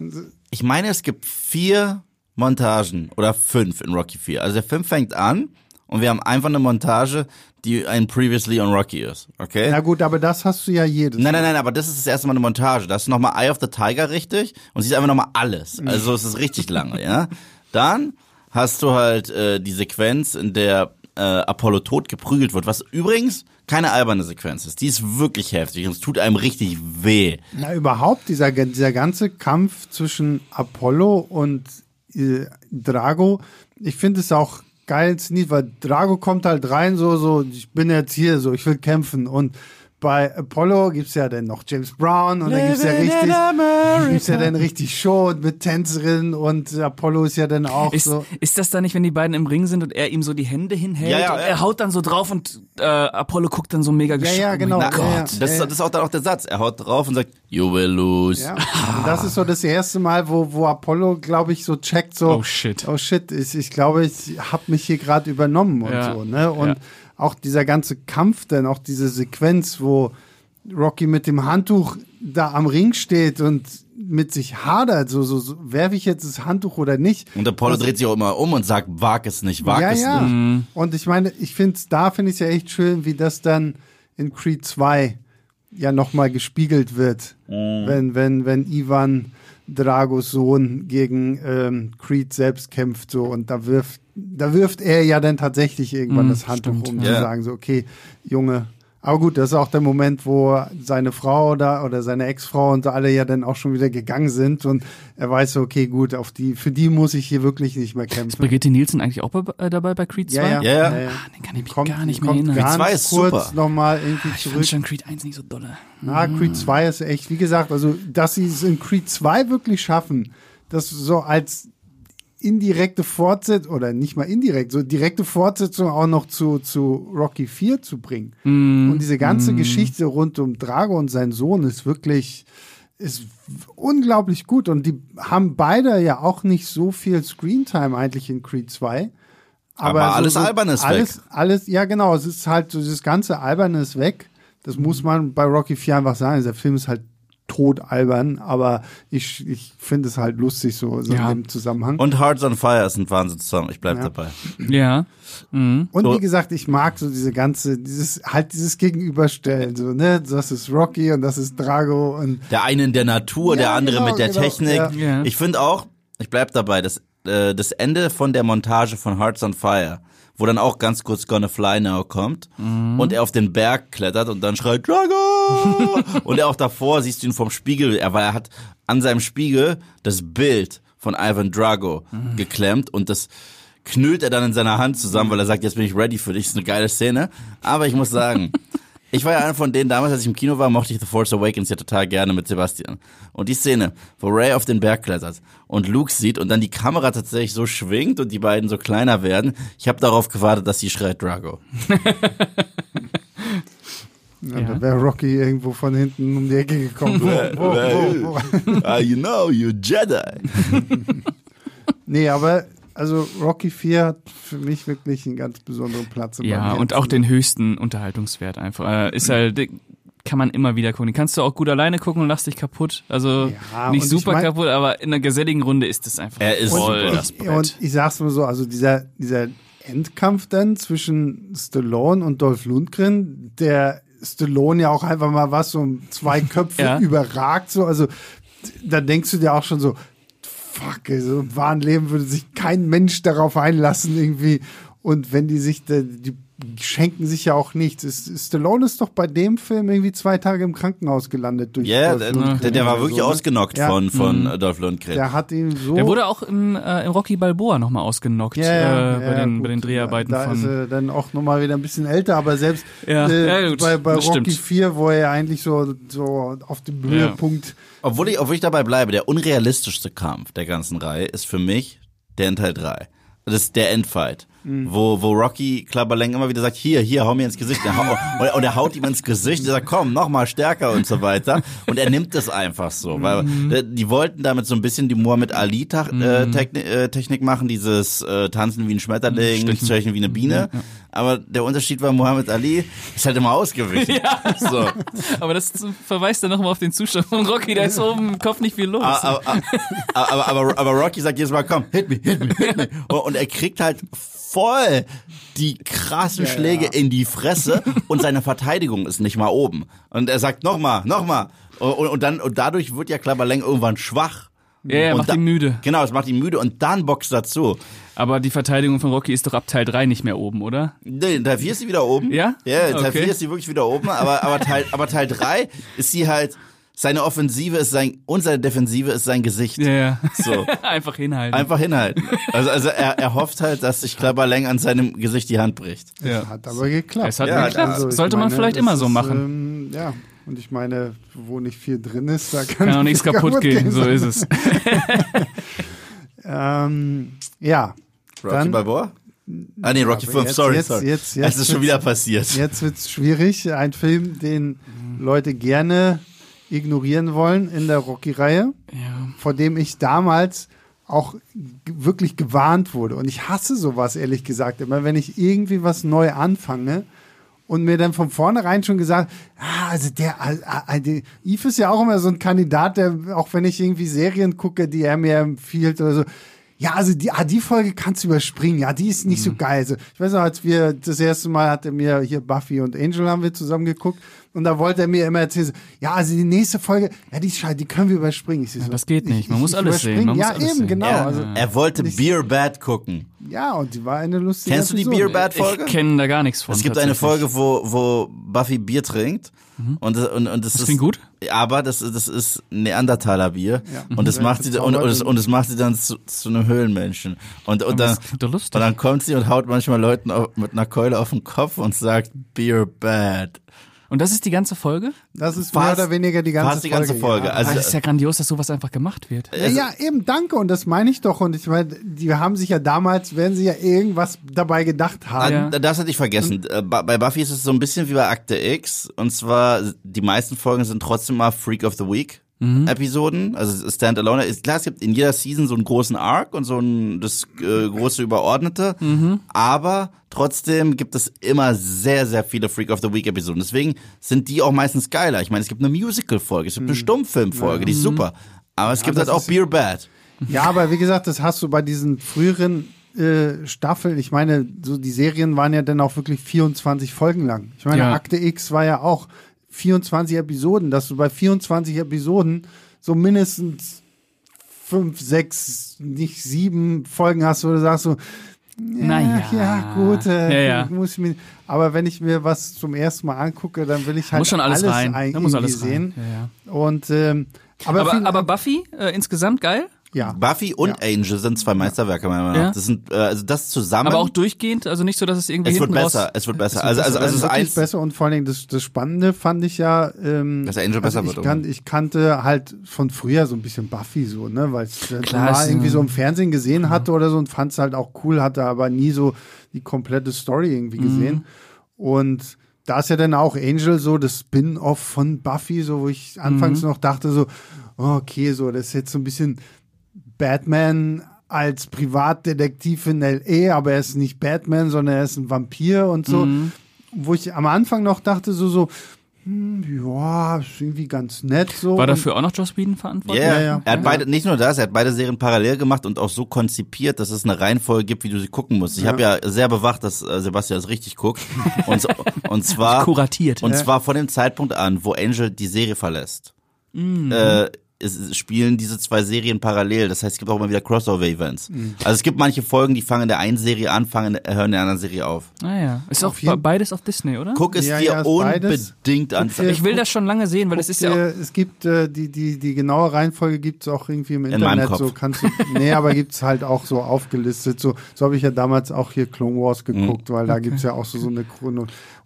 und, Ich meine, es gibt vier Montagen oder fünf in Rocky 4. Also der Film fängt an und wir haben einfach eine Montage, die ein Previously on Rocky ist, okay? Na gut, aber das hast du ja jedes Nein, nein, nein, aber das ist das erste Mal eine Montage. Das ist nochmal Eye of the Tiger richtig und siehst einfach nochmal alles. Also es ist richtig lange, ja. Dann hast du halt äh, die Sequenz, in der äh, Apollo tot geprügelt wird, was übrigens keine alberne Sequenz ist. Die ist wirklich heftig und es tut einem richtig weh. Na, überhaupt, dieser, dieser ganze Kampf zwischen Apollo und äh, Drago, ich finde es auch geil inszeniert, weil Drago kommt halt rein, so, so, ich bin jetzt hier, so, ich will kämpfen. Und bei Apollo gibt's ja dann noch James Brown und dann gibt's ja richtig, gibt's ja dann richtig Show mit Tänzerin und Apollo ist ja dann auch Ist, so. ist das da nicht, wenn die beiden im Ring sind und er ihm so die Hände hinhält Ja, ja, und ja. er haut dann so drauf und äh, Apollo guckt dann so mega Ja, geschockt. ja, genau. Oh Ja, Gott. ja. Das, das ist auch dann auch der Satz. Er haut drauf und sagt, you will lose. Ja, das ist so das erste Mal, wo, wo Apollo, glaube ich, so checkt, so, Oh, shit. oh shit, ich, ich glaube, ich habe mich hier gerade übernommen und Ja, so, ne? Und ja. Auch dieser ganze Kampf dann, auch diese Sequenz, wo Rocky mit dem Handtuch da am Ring steht und mit sich hadert, so, so, so werfe ich jetzt das Handtuch oder nicht. Und Apollo dreht sich auch immer um und sagt, wag es nicht, wag ja, es ja. nicht. Und ich meine, ich finde da finde ich es ja echt schön, wie das dann in Creed 2 ja nochmal gespiegelt wird. Wenn, wenn, wenn Ivan Dragos Sohn gegen ähm, Creed selbst kämpft so und da wirft, da wirft er ja dann tatsächlich irgendwann Mm, das Handtuch, um ja. zu sagen, so, okay, Junge. Aber gut, das ist auch der Moment, wo seine Frau da oder seine Ex-Frau und alle ja dann auch schon wieder gegangen sind und er weiß so, okay, gut, auf die, für die muss ich hier wirklich nicht mehr Ist kämpfen. Brigitte Nielsen eigentlich auch bei, äh, dabei bei Creed 2? Ja, ja, Ja, ja. ja. Ah, den kann ich mich Kommt, gar nicht mehr erinnern. ganz 2 ist kurz super. nochmal irgendwie ich fand zurück. schon Creed 1 nicht so dolle. Na, Creed 2 ist echt, wie gesagt, also, dass sie es in Creed 2 wirklich schaffen, das so als indirekte Fortsetzung, oder nicht mal indirekt, so direkte Fortsetzung auch noch zu, zu Rocky 4 zu bringen. Und diese ganze Geschichte rund um Drago und seinen Sohn ist wirklich, ist unglaublich gut. Und die haben beide ja auch nicht so viel Screentime eigentlich in Creed 2. Aber alles Alberne ist alles, weg. Alles, ja genau, es ist halt so, dieses ganze Alberne ist weg. Das muss man bei Rocky 4 einfach sagen. Der Film ist halt tot albern, aber ich, ich finde es halt lustig so, so Ja. in dem Zusammenhang. Und Hearts on Fire ist ein Wahnsinnssong. Ich bleib Ja. dabei. Ja. Mhm. Und So. wie gesagt, ich mag so diese ganze, dieses, halt dieses Gegenüberstellen, so, ne, das ist Rocky und das ist Drago und, Der eine in der Natur, Ja, der andere genau, mit der genau, Technik. Ich finde auch, ich bleib dabei, das, äh, das Ende von der Montage von Hearts on Fire, wo dann auch ganz kurz Gonna Fly Now kommt und er auf den Berg klettert und dann schreit Drago! [LAUGHS] und er auch davor siehst du ihn vom Spiegel, er, weil er hat an seinem Spiegel das Bild von Ivan Drago geklemmt und das knüllt er dann in seiner Hand zusammen, weil er sagt, jetzt bin ich ready für dich. Das ist eine geile Szene. Aber ich muss sagen, [LAUGHS] ich war ja einer von denen, damals, als ich im Kino war, mochte ich The Force Awakens ja total gerne mit Sebastian. Und die Szene, wo Ray auf den Berg klettert und Luke sieht und dann die Kamera tatsächlich so schwingt und die beiden so kleiner werden, ich habe darauf gewartet, dass sie schreit Drago. ja, [LAUGHS] Ja. da wäre Rocky irgendwo von hinten um die Ecke gekommen. Wo, wo, wo, wo. Ah, you know, you Jedi. [LAUGHS] Nee, aber, also Rocky 4 hat für mich wirklich einen ganz besonderen Platz. Ja, und auch den höchsten Unterhaltungswert einfach. Äh, ist halt, kann man immer wieder gucken. Den kannst du auch gut alleine gucken und lass dich kaputt. Also Ja, nicht und super ich mein- kaputt, aber in einer geselligen Runde ist es einfach Er ist voll super. das Ich, Brett. und ich sag's mal so, also dieser, dieser Endkampf dann zwischen Stallone und Dolph Lundgren, der Stallone ja auch einfach mal was so um zwei [LAUGHS] Köpfe Ja. überragt, so, also da denkst du dir auch schon so, fuck, also im wahren Leben würde sich kein Mensch darauf einlassen irgendwie. Und wenn die sich, die schenken sich ja auch nichts. Ist- Stallone ist doch bei dem Film irgendwie zwei Tage im Krankenhaus gelandet durch Ja, Dolph der, Lundgren der, der war wirklich so, ne? ausgenockt Ja. von, von äh, Dolph Lundgren. Der hat ihn so. Der wurde auch im, äh, im Rocky Balboa nochmal ausgenockt Ja, ja, äh, bei, ja, den, gut. bei den Dreharbeiten da ist von. er dann auch nochmal wieder ein bisschen älter, aber selbst Ja, äh, ja, gut, bei, bei Rocky stimmt. 4, wo er eigentlich so, so auf dem Höhepunkt. Obwohl ich, obwohl ich dabei bleibe, der unrealistischste Kampf der ganzen Reihe ist für mich der in Teil 3. Das ist der Endfight. Wo, wo Rocky Clubber Lang immer wieder sagt, hier, hier, hau mir ins Gesicht. Und er haut, und ihm ins Gesicht, er sagt, komm, noch mal stärker und so weiter. Und er nimmt es einfach so, weil äh, die wollten damit so ein bisschen die Muhammad Ali äh, Technik, äh, Technik machen, dieses äh, Tanzen wie ein Schmetterling, Stechen. Stechen wie eine Biene. Aber der Unterschied war, Muhammad Ali ist halt immer ausgewichen. [LAUGHS] So. Aber das verweist dann nochmal auf den Zustand von Rocky, da ist oben im Kopf nicht viel los. Aber, aber, aber, aber, aber Rocky sagt jedes Mal, komm, hit me, hit me, hit me. [LAUGHS] Und er kriegt halt voll die krassen Schläge in die Fresse und seine Verteidigung ist nicht mal oben. Und er sagt nochmal, nochmal. Und, und dann, und dadurch wird ja Klapperleng irgendwann schwach. Ja, ja, Und macht da- ihn müde. Genau, es macht ihn müde und dann boxt dazu. Aber die Verteidigung von Rocky ist doch ab Teil 3 nicht mehr oben, oder? Nee, in Teil 4 ist sie wieder oben. Ja? Ja, in Teil Okay. 4 ist sie wirklich wieder oben, aber, aber, Teil, aber Teil 3 ist sie halt, seine Offensive ist sein, und seine Defensive ist sein Gesicht. Ja, ja. So. [LAUGHS] Einfach hinhalten. Einfach hinhalten. Also, also er, er hofft halt, dass sich Klapperleng an seinem Gesicht die Hand bricht. ja. Hat aber geklappt. Es hat Ja, geklappt. Also, Sollte man meine, vielleicht das immer so ist, machen. Ähm, ja, und ich meine, wo nicht viel drin ist, da kann, Kann auch nichts [LAUGHS] kaputt gehen, so ist es. [LAUGHS] Ähm, ja, Rocky Dann- Balboa? Ah nee, Rocky aber 5, jetzt- sorry, jetzt- sorry. jetzt- jetzt es ist schon wieder passiert. jetzt wird's schwierig. Ein Film, den Leute gerne ignorieren wollen in der Rocky-Reihe, Ja. vor dem ich damals auch wirklich gewarnt wurde. Und ich hasse sowas, ehrlich gesagt. Immer wenn ich irgendwie was neu anfange und mir dann von vornherein schon gesagt, ah, also der, ah, ah, der Yves ist ja auch immer so ein Kandidat, der, auch wenn ich irgendwie Serien gucke, die er mir empfiehlt oder so, ja, also die, ah, die Folge kannst du überspringen. Ja, die ist nicht so geil. Also, ich weiß noch, als wir das erste Mal hat er mir hier Buffy und Angel haben wir zusammen geguckt und da wollte er mir immer erzählen, so, ja, also die nächste Folge, ja, die ist scheiße, die können wir überspringen. Ich so, das geht nicht. Man muss alles sehen. Man muss ja, alles eben, sehen. genau. er, Also, er wollte Beer Bad gucken. ja, und die war eine lustige Kennst du die. Beer Bad Folge? Ich kenne da gar nichts von. Es gibt eine. Folge, wo, wo Buffy Bier trinkt. Und, und, und das, ist, klingt gut. Aber das, das ist Neandertaler Bier. Ja. Und das Ja, macht sie, und, und, das, und das macht sie dann zu, zu einem Höhlenmenschen. Und, und, dann, das und dann kommt sie und haut manchmal Leuten auf, mit einer Keule auf den Kopf und sagt, Beer bad. Und das ist die ganze Folge? Das ist Fast- mehr oder weniger die ganze fast die ganze Folge. Folge. Ja. Also- das ist ja grandios, dass sowas einfach gemacht wird. Ja, ja, eben, danke. Und das meine ich doch. Und ich meine, die haben sich ja damals, werden sie ja irgendwas dabei gedacht haben. Ja. Ah, Das hatte ich vergessen. Äh, Ba- Bei Buffy ist es so ein bisschen wie bei Akte X. Und zwar, die meisten Folgen sind trotzdem mal Freak of the Week. Episoden, also Standalone. Ist klar, es gibt in jeder Season so einen großen Arc und so ein das äh, große Überordnete, aber trotzdem gibt es immer sehr, sehr viele Freak of the Week Episoden. Deswegen sind die auch meistens geiler. Ich meine, es gibt eine Musical-Folge, es gibt eine Stummfilm-Folge, die ist super. Aber es gibt das halt auch Beer Bad. Ja, aber wie gesagt, das hast du bei diesen früheren äh, Staffeln. Ich meine, so die Serien waren ja dann auch wirklich 24 Folgen lang. Ich meine, Ja. Akte X war ja auch 24 Episoden, dass du bei 24 Episoden so mindestens fünf, sechs, nicht sieben Folgen hast, wo du sagst so, ja, Naja. ja, gut, äh, Ja, ja. Muss ich mir, aber wenn ich mir was zum ersten Mal angucke, dann will ich halt muss schon alles, rein. ein- Da muss alles rein. sehen. Ja, ja. Und ähm, aber, Aber, viel, aber Buffy, äh, insgesamt geil. Ja. Buffy und Angel sind zwei Meisterwerke meiner Meinung nach. Ja. Das sind äh, also das zusammen. Aber auch durchgehend, also nicht so, dass es irgendwie es wird besser, es wird besser. wird also also besser. also es ist eins besser und vor allen Dingen das, das Spannende fand ich ja, ähm, Dass Angel besser also wird, ich, kan oder? ich kannte halt von früher so ein bisschen Buffy so, ne, weil ich das Klar, mal irgendwie äh, so im Fernsehen gesehen hatte oder so und fand es halt auch cool, hatte aber nie so die komplette Story irgendwie Mhm. gesehen. Und da ist ja dann auch Angel so das Spin-off von Buffy, so wo ich anfangs Mhm. noch dachte so, oh, okay, so das ist jetzt so ein bisschen Batman als Privatdetektiv in L.A., aber er ist nicht Batman, sondern er ist ein Vampir und so. Mhm. Wo ich am Anfang noch dachte, so, so, hm, ja, ist irgendwie ganz nett so. War dafür auch noch Joss Whedon verantwortlich? Ja, Ja, ja. ja. Er hat Ja. beide, nicht nur das, er hat beide Serien parallel gemacht und auch so konzipiert, dass es eine Reihenfolge gibt, wie du sie gucken musst. Ich habe ja sehr bewacht, dass äh, Sebastian das richtig guckt. [LAUGHS] Und, und zwar Kuratiert. und zwar von dem Zeitpunkt an, wo Angel die Serie verlässt. Mhm. Äh, es es spielen diese zwei Serien parallel. Das heißt, es gibt auch immer wieder Crossover-Events. Mhm. Also es gibt manche Folgen, die fangen in der einen Serie an, fangen, in- hören in der anderen Serie auf. Ah ja. Ist auch Auf jeden- beides auf Disney, oder? Guck es Ja, dir ja, unbedingt an. Ich will das schon lange sehen, weil es ist ja auch... Es gibt äh, die, die, die genaue Reihenfolge gibt es auch irgendwie im meinem Internet. Kopf. So kannst du, [LAUGHS] nee, aber gibt's halt auch so aufgelistet. So, so habe ich ja damals auch hier Clone Wars geguckt, weil da gibt's ja auch so, so eine.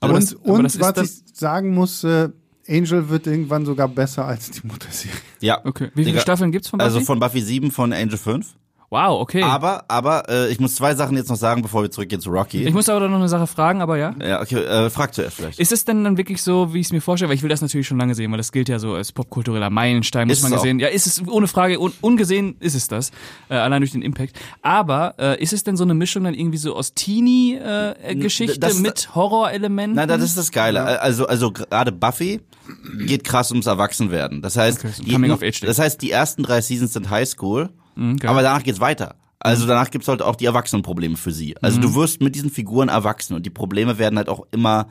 Aber und das- aber und was ich sagen muss, äh, Angel wird irgendwann sogar besser als die Mutterserie. Ja. Okay. Wie viele Digga, Staffeln gibt's von Buffy? Also von Buffy 7, von Angel 5. Wow, okay. Aber, aber äh, ich muss zwei Sachen jetzt noch sagen, bevor wir zurückgehen zu Rocky. ich muss aber noch eine Sache fragen, aber ja. ja, okay, äh, frag zuerst vielleicht. Ist es denn dann wirklich so, wie ich es mir vorstelle? Weil ich will das natürlich schon lange sehen, weil das gilt ja so als popkultureller Meilenstein, muss Ist man es auch. gesehen. Ja, ist es ohne Frage, un ungesehen ist es das, äh, allein durch den Impact. Aber äh, ist es denn so eine Mischung dann irgendwie so aus Teenie-Geschichte das- mit Horrorelementen? Nein, das ist das Geile. Also, also gerade Buffy geht krass ums Erwachsenwerden. Das heißt, Okay, so die, das heißt, die ersten drei Seasons sind Highschool, Mhm, geil. aber danach geht's weiter. Also danach gibt's halt auch die Erwachsenenprobleme für sie. Also Mhm. du wirst mit diesen Figuren erwachsen und die Probleme werden halt auch immer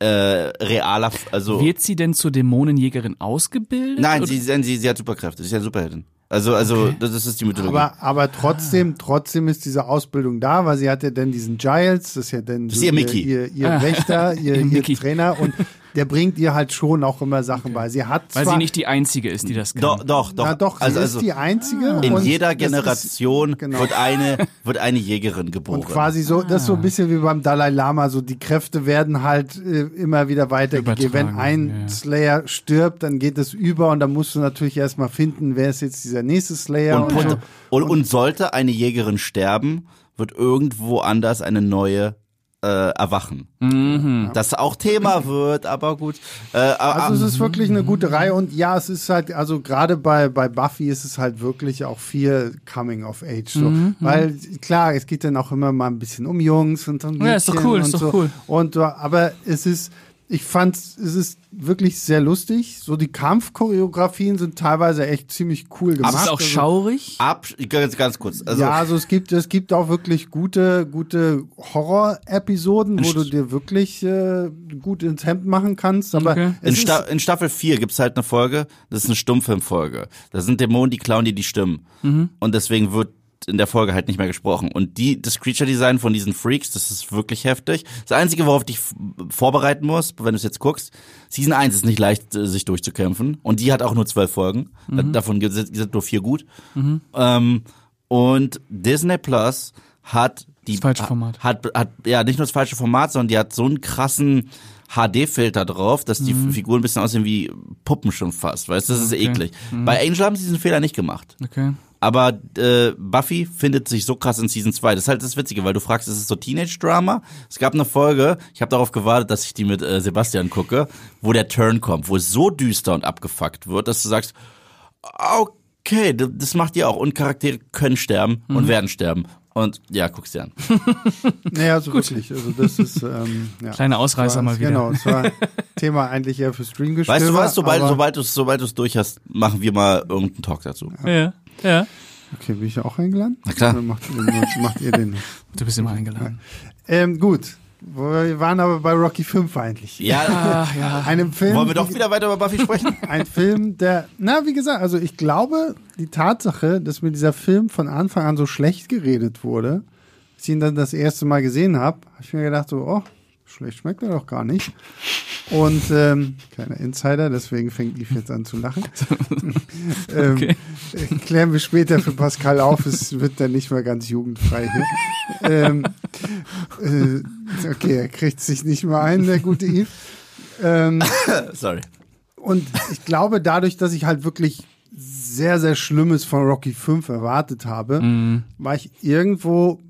äh, realer. Also Wird sie denn zur Dämonenjägerin ausgebildet? nein, sie, sie, sie hat Superkräfte. Sie ist ja eine Superheldin. Also, also das, das ist die Mythologie. Aber, aber trotzdem, trotzdem ist diese Ausbildung da, weil sie hat ja dann diesen Giles, das ist ja dann ist ihr Mickey. ihr, ihr Wächter, [LAUGHS] ihr, ihr. Trainer und der bringt ihr halt schon auch immer Sachen bei. Sie hat weil zwar, sie nicht die einzige ist, die das kann. doch, doch, doch. na doch, sie also, ist also die einzige. in und jeder das ist- Generation genau. wird eine [LAUGHS] wird eine Jägerin geboren. Und quasi so, das ist so ein bisschen wie beim Dalai Lama, so die Kräfte werden halt äh, immer wieder weitergegeben. Wenn ein ja. Slayer stirbt, dann geht es über und dann musst du natürlich erstmal finden, wer ist jetzt dieser nächste Slayer. Und, und, und, und, und sollte eine Jägerin sterben, wird irgendwo anders eine neue äh, erwachen. Das auch Thema wird, aber gut. Äh, Also es ist wirklich eine gute Reihe und ja, es ist halt, also gerade bei, bei Buffy ist es halt wirklich auch viel Coming of Age. So. Mhm, Weil klar, es geht dann auch immer mal ein bisschen um Jungs und um Ja, ist doch cool, und ist doch so. cool. Und, äh, aber es ist, ich fand, es ist wirklich sehr lustig. So die Kampfchoreografien sind teilweise echt ziemlich cool gemacht. ist es auch Also- schaurig? ab, ganz, ganz kurz. Also, ja, also es gibt, es gibt auch wirklich gute, gute Horror-Episoden, wo du dir wirklich äh, gut ins Hemd machen kannst. Aber Okay. es in, ist, Sta in Staffel 4 gibt's halt eine Folge, das ist eine Stummfilmfolge. Da sind Dämonen, die klauen dir die Stimmen. Mhm. Und deswegen wird in der Folge halt nicht mehr gesprochen. Und die, das Creature-Design von diesen Freaks, das ist wirklich heftig. Das Einzige, worauf dich vorbereiten musst, wenn du es jetzt guckst, Season 1 ist nicht leicht, äh, sich durchzukämpfen. Und die hat auch nur zwölf Folgen. Mhm. Davon gibt- sind, nur vier gut. Ähm, und Disney Plus hat die Das falsche Format. hat, hat ja nicht nur das falsche Format, sondern die hat so einen krassen HD-Filter drauf, dass die Figuren ein bisschen aussehen wie Puppen schon fast, weißt du, das ist Okay. eklig. Bei Angel haben sie diesen Fehler nicht gemacht. Okay. Aber äh, Buffy findet sich so krass in Season 2. Das ist halt das Witzige, weil du fragst, ist es so Teenage-Drama? Es gab eine Folge, ich habe darauf gewartet, dass ich die mit äh, Sebastian gucke, wo der Turn kommt, wo es so düster und abgefuckt wird, dass du sagst, okay, das macht ihr auch. Und Charaktere können sterben Mhm. und werden sterben. Und ja, guck's dir an. [LAUGHS] naja, so wirklich. Also das ist ähm, ja. Kleine Ausreißer war, mal wieder. Genau, es war [LAUGHS] Thema eigentlich eher für Stream Weißt du was, sobald, sobald du es sobald du's durch hast, machen wir mal irgendeinen Talk dazu. Ja, ja. Okay, bin ich auch eingeladen? Na klar. Oder macht, ihr- macht ihr den? Du bist immer eingeladen. Ähm, gut. Wir waren aber bei Rocky 5 eigentlich. Ja, Ach ja. Einem Film. wollen wir doch wieder weiter über Buffy sprechen? [LAUGHS] Ein Film, der, na, wie gesagt, also ich glaube, die Tatsache, dass mir dieser Film von Anfang an so schlecht geredet wurde, als ich ihn dann das erste Mal gesehen habe, habe ich mir gedacht, so, oh, schlecht schmeckt er doch gar nicht. Und ähm, kleiner Insider, deswegen fängt Yves jetzt an zu lachen. [LAUGHS] ähm, Okay. Klären wir später für Pascal auf, es wird dann nicht mehr ganz jugendfrei hier. ähm, äh, okay, er kriegt sich nicht mehr ein, der gute Yves. Ähm, [COUGHS] Sorry. und ich glaube, dadurch, dass ich halt wirklich sehr, sehr Schlimmes von Rocky 5 erwartet habe, war ich irgendwo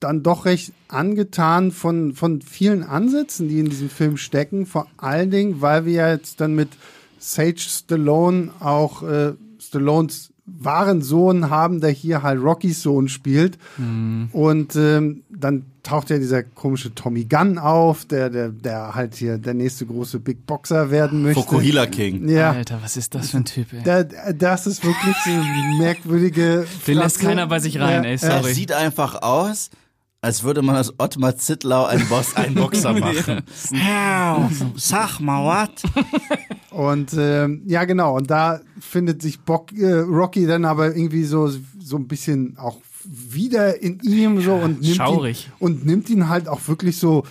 dann doch recht angetan von, von vielen Ansätzen, die in diesem Film stecken. Vor allen Dingen, weil wir ja jetzt dann mit Sage Stallone auch äh, Stallones wahren Sohn haben, der hier halt Rockys Sohn spielt. Und ähm, dann taucht ja dieser komische Tommy Gunn auf, der, der, der halt hier der nächste große Big Boxer werden möchte. Fokuhila King. Ja, Alter, was ist das für ein Typ, ey? da, das ist wirklich so eine merkwürdige. Den lässt Fratze. keiner bei sich rein, ey, Er sorry. sieht einfach aus, als würde man aus Ottmar Zittlau einen, Boss, [LAUGHS] einen Boxer machen. Ja, Sag mal was. Und ähm, ja, genau. Und da findet sich Bock, äh, Rocky dann aber irgendwie so, so ein bisschen auch wieder in ihm so und nimmt schaurig. ihn und nimmt ihn halt auch wirklich so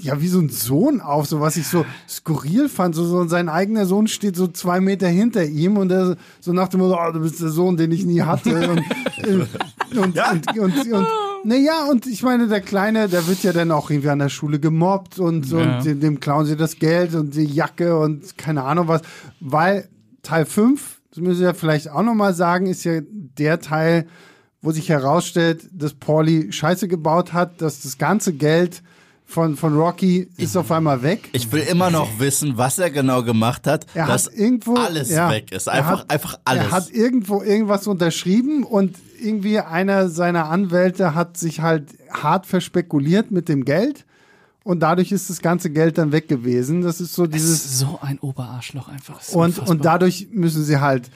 ja wie so ein Sohn auf, so was ich so skurril fand. So, so sein eigener Sohn steht so zwei Meter hinter ihm und er so nach dem Motto, oh, du bist der Sohn, den ich nie hatte. Und, äh, und, und, und, und, naja, und ich meine, der Kleine, der wird ja dann auch irgendwie an der Schule gemobbt und, Ja. und dem, dem klauen sie das Geld und die Jacke und keine Ahnung was. Weil Teil 5, das müssen wir ja vielleicht auch nochmal sagen, ist ja der Teil, wo sich herausstellt, dass Pauli Scheiße gebaut hat, dass das ganze Geld von, von Rocky ist auf einmal weg. Ich will immer noch wissen, was er genau gemacht hat, Er dass hat irgendwo alles ja, weg ist. Einfach, hat, einfach alles. Er hat irgendwo irgendwas unterschrieben und irgendwie einer seiner Anwälte hat sich halt hart verspekuliert mit dem Geld und dadurch ist das ganze Geld dann weg gewesen. Das ist so dieses ist so ein Oberarschloch einfach. Und unfassbar. und dadurch müssen sie halt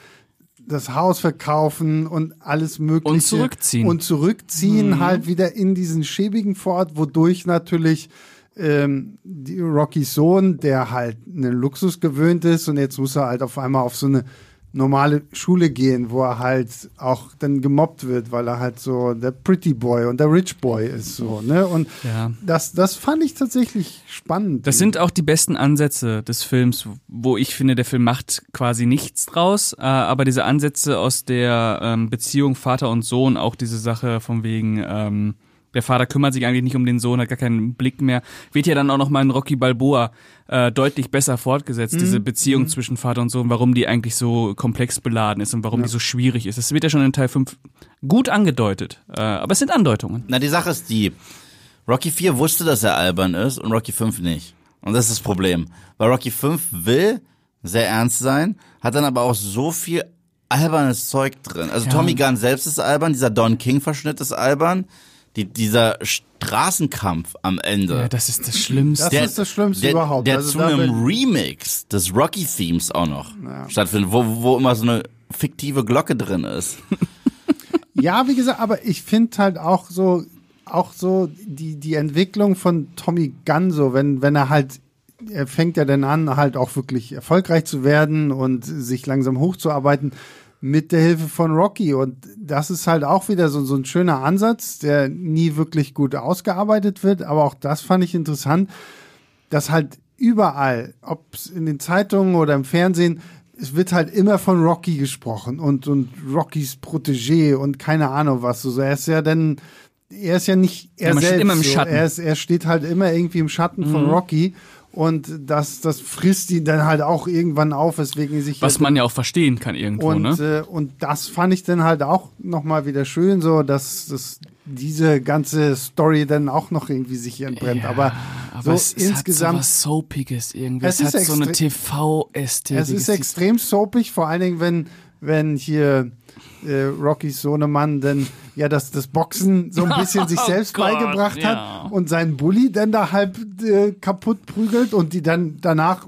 das Haus verkaufen und alles mögliche Und zurückziehen. und zurückziehen Mhm. halt wieder in diesen schäbigen Fort, wodurch natürlich ähm, die Rockys Sohn, der halt einen Luxus gewöhnt ist und jetzt muss er halt auf einmal auf so eine normale Schule gehen, wo er halt auch dann gemobbt wird, weil er halt so der Pretty Boy und der Rich Boy ist so, ne? Und Ja. das, das fand ich tatsächlich spannend. Das sind auch die besten Ansätze des Films, wo ich finde, der Film macht quasi nichts draus, äh, aber diese Ansätze aus der ähm, Beziehung Vater und Sohn, auch diese Sache von wegen, ähm, der Vater kümmert sich eigentlich nicht um den Sohn, hat gar keinen Blick mehr, wird ja dann auch noch mal in Rocky Balboa äh, deutlich besser fortgesetzt, Mhm. diese Beziehung zwischen Vater und Sohn, warum die eigentlich so komplex beladen ist und warum die so schwierig ist. Das wird ja schon in Teil 5 gut angedeutet, äh, aber es sind Andeutungen. Na, die Sache ist die, Rocky 4 wusste, dass er albern ist und Rocky 5 nicht. Und das ist das Problem. Weil Rocky 5 will sehr ernst sein, hat dann aber auch so viel albernes Zeug drin. Also Ja. Tommy Gunn selbst ist albern, dieser Don King Verschnitt ist albern, die, dieser Straßenkampf am Ende. Ja, das ist das Schlimmste. Das ist das Schlimmste der, überhaupt. Der Also zu einem Remix des Rocky-Themes auch noch stattfindet, wo, wo immer so eine fiktive Glocke drin ist. [LAUGHS] Ja, wie gesagt, aber ich finde halt auch so, auch so die, die Entwicklung von Tommy Gunn so, wenn, wenn er halt, er fängt ja dann an, halt auch wirklich erfolgreich zu werden und sich langsam hochzuarbeiten mit der Hilfe von Rocky. Und das ist halt auch wieder so, so ein schöner Ansatz, der nie wirklich gut ausgearbeitet wird. Aber auch das fand ich interessant, dass halt überall, ob es in den Zeitungen oder im Fernsehen, es wird halt immer von Rocky gesprochen und, und Rockys Protégé und keine Ahnung was. So, er ist ja dann, er ist ja nicht er Ja, man steht selbst. immer im so. Schatten. Er, ist, er steht halt immer irgendwie im Schatten von Mhm. Rocky und das, das frisst ihn dann halt auch irgendwann auf, weswegen sich Was man ja auch verstehen kann irgendwo, und, ne? äh, und das fand ich dann halt auch nochmal wieder schön, so dass, dass diese ganze Story dann auch noch irgendwie sich entbrennt. Ja, aber, aber so es, es insgesamt. hat so was Soapiges irgendwie. Es Es, ist hat so eine TV-Ästhetik. es ist extrem soapig, vor allen Dingen, wenn, wenn hier äh, Rockys Sohnemann dann ja das, das Boxen so ein bisschen [LAUGHS] sich Oh selbst Gott, beigebracht ja. hat und seinen Bully dann da halb äh, kaputt prügelt und die dann danach,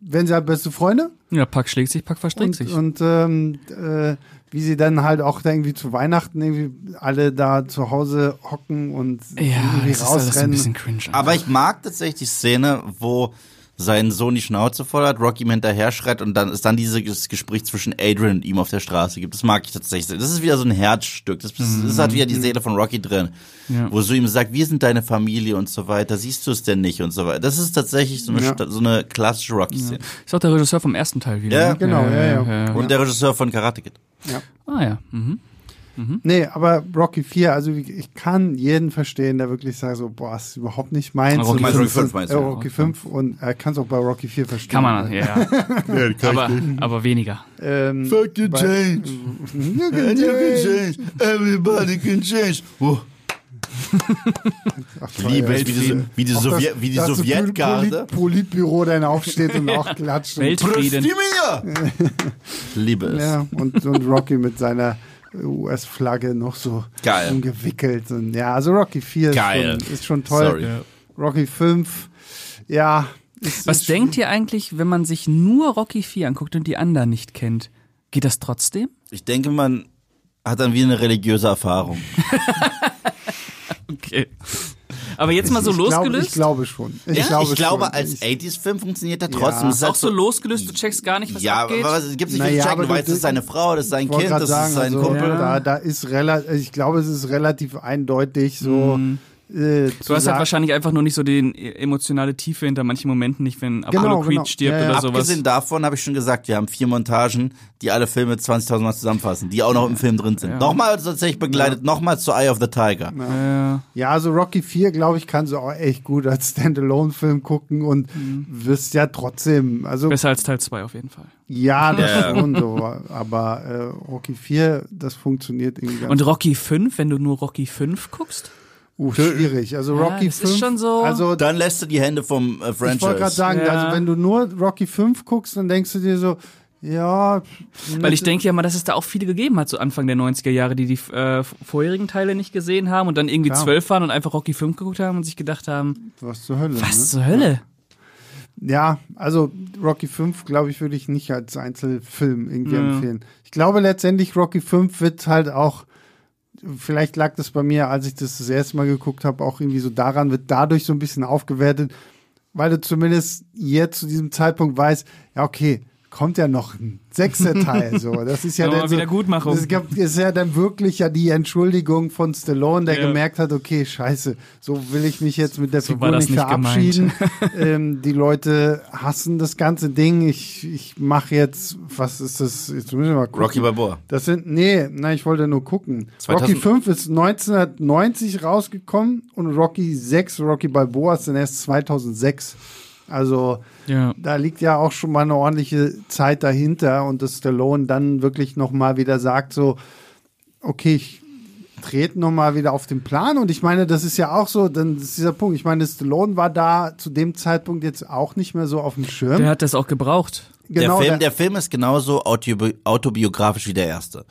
werden sie halt beste Freunde. Ja, Pack schlägt sich, Pack verstrickt Und, sich. und ähm, äh, wie sie dann halt auch da irgendwie zu Weihnachten irgendwie alle da zu Hause hocken und ja, irgendwie das ist alles ein rausrennen. bisschen cringe. Aber ich mag tatsächlich die Szene, wo sein Sohn die Schnauze voll hat, Rocky ihm hinterher schreit und dann ist dann dieses Gespräch zwischen Adrian und ihm auf der Straße gibt. Das mag ich tatsächlich. sehr. Das ist wieder so ein Herzstück. Das, das, das hat wieder die Seele von Rocky drin. Ja. Wo so ihm sagt, wir sind deine Familie und so weiter. Siehst du es denn nicht und so weiter. Das ist tatsächlich so eine, Ja. So eine klassische Rocky-Szene. ist auch der Regisseur vom ersten Teil wieder. Ja, ne? genau, ja, ja. Und der Regisseur von Karate Kid. Ah ja. Mhm. Nee, aber Rocky 4, also ich kann jeden verstehen, der wirklich sagt so, boah, ist überhaupt nicht meins. Rocky Rocky ist- fünf meinst du? äh, Rocky 5 und er kann es auch bei Rocky 4 verstehen. Kann man, ja. ja. [LAUGHS] aber, aber weniger. Ähm, Fuck you change. You can And you can change. Everybody can change. Oh, Ach, liebe toll, es, wie die, wie die, Sowjet, das- wie die Sowjetgarde. Polit Politbüro dann aufsteht und auch klatscht. und- Weltfrieden. [LAUGHS] Liebe es. Ja, und, und Rocky mit seiner US-Flagge noch so Geil. umgewickelt. Und ja, also Rocky 4 ist schon, ist schon toll. Sorry. Rocky 5, ja. Ist, Was ist denkt ihr eigentlich, wenn man sich nur Rocky 4 anguckt und die anderen nicht kennt? Geht das trotzdem? Ich denke, man hat dann wie eine religiöse Erfahrung. [LAUGHS] Okay. Aber jetzt mal so ich losgelöst? ich glaube schon. Ich Ja, glaube, ich glaube, schon. als Ich- 80s-Film funktioniert er trotzdem. Ja. Es ist auch so losgelöst, du checkst gar nicht, was Ja, abgeht? aber was gibt's nicht Na viel ja, zu checken? aber Du weißt, das ist seine Frau, das ist sein Kind, das sagen, ist sein also, Kumpel. da, da ist relativ, ich glaube, es ist relativ eindeutig so, Mhm. Äh, Du hast halt wahrscheinlich einfach nur nicht so die emotionale Tiefe hinter manchen Momenten nicht, wenn Apollo Genau, Creed genau. stirbt Ja, ja. oder sowas. Abgesehen davon habe ich schon gesagt, wir haben vier Montagen, die alle Filme 20.000 Mal zusammenfassen, die auch noch im Film drin sind. Ja. Nochmal tatsächlich begleitet, nochmal zu Eye of the Tiger. Ja. Ja, also Rocky 4, glaube ich, kannst du auch echt gut als Standalone-Film gucken und wirst ja trotzdem, also Besser als Teil 2 auf jeden Fall. ja, das Ja. schon so, aber äh, Rocky 4, das funktioniert irgendwie ganz Und Rocky 5, wenn du nur Rocky 5 guckst? Uh, schwierig. Also Ja, Rocky das 5, ist schon so- also Dann lässt du die Hände vom äh, ich wollte gerade Franchise. sagen, Ja. also wenn du nur Rocky 5 guckst, dann denkst du dir so, ja, Weil ich denke ja mal, dass es da auch viele gegeben hat, so Anfang der 90er Jahre, die die äh, vorherigen Teile nicht gesehen haben und dann irgendwie Klar. zwölf waren und einfach Rocky 5 geguckt haben und sich gedacht haben, was zur Hölle. was ne? zur Hölle? Ja, also Rocky 5, glaube ich, würde ich nicht als Einzelfilm irgendwie Ja. empfehlen. Ich glaube letztendlich, Rocky 5 wird halt auch, vielleicht lag das bei mir, als ich das das erste Mal geguckt habe, auch irgendwie so daran, wird dadurch so ein bisschen aufgewertet, weil du zumindest jetzt zu diesem Zeitpunkt weißt, ja, okay, kommt ja noch ein sechster [LAUGHS] Teil, so. Das ist ja dann so, Wiedergutmachung. Das gab- ist ja dann wirklich ja die Entschuldigung von Stallone, der Ja. gemerkt hat, okay, scheiße, so will ich mich jetzt mit der So Figur das nicht nicht verabschieden. [LAUGHS] ähm, die Leute hassen das ganze Ding. Ich, ich mache jetzt, was ist das? Jetzt müssen wir mal gucken. Rocky Balboa. Das sind, nee, nein, ich wollte nur gucken. 2000 Rocky 5 ist 1990 rausgekommen und Rocky 6, Rocky Balboa ist dann erst 2006. Also Ja. da liegt ja auch schon mal eine ordentliche Zeit dahinter und dass Stallone dann wirklich noch mal wieder sagt so, okay, ich trete noch mal wieder auf den Plan und ich meine, das ist ja auch so, dann ist dieser Punkt. Ich meine, Stallone war da zu dem Zeitpunkt jetzt auch nicht mehr so auf dem Schirm. Wer hat das auch gebraucht? genau, der, Film, der- der Film ist genauso autobi autobiografisch wie der erste.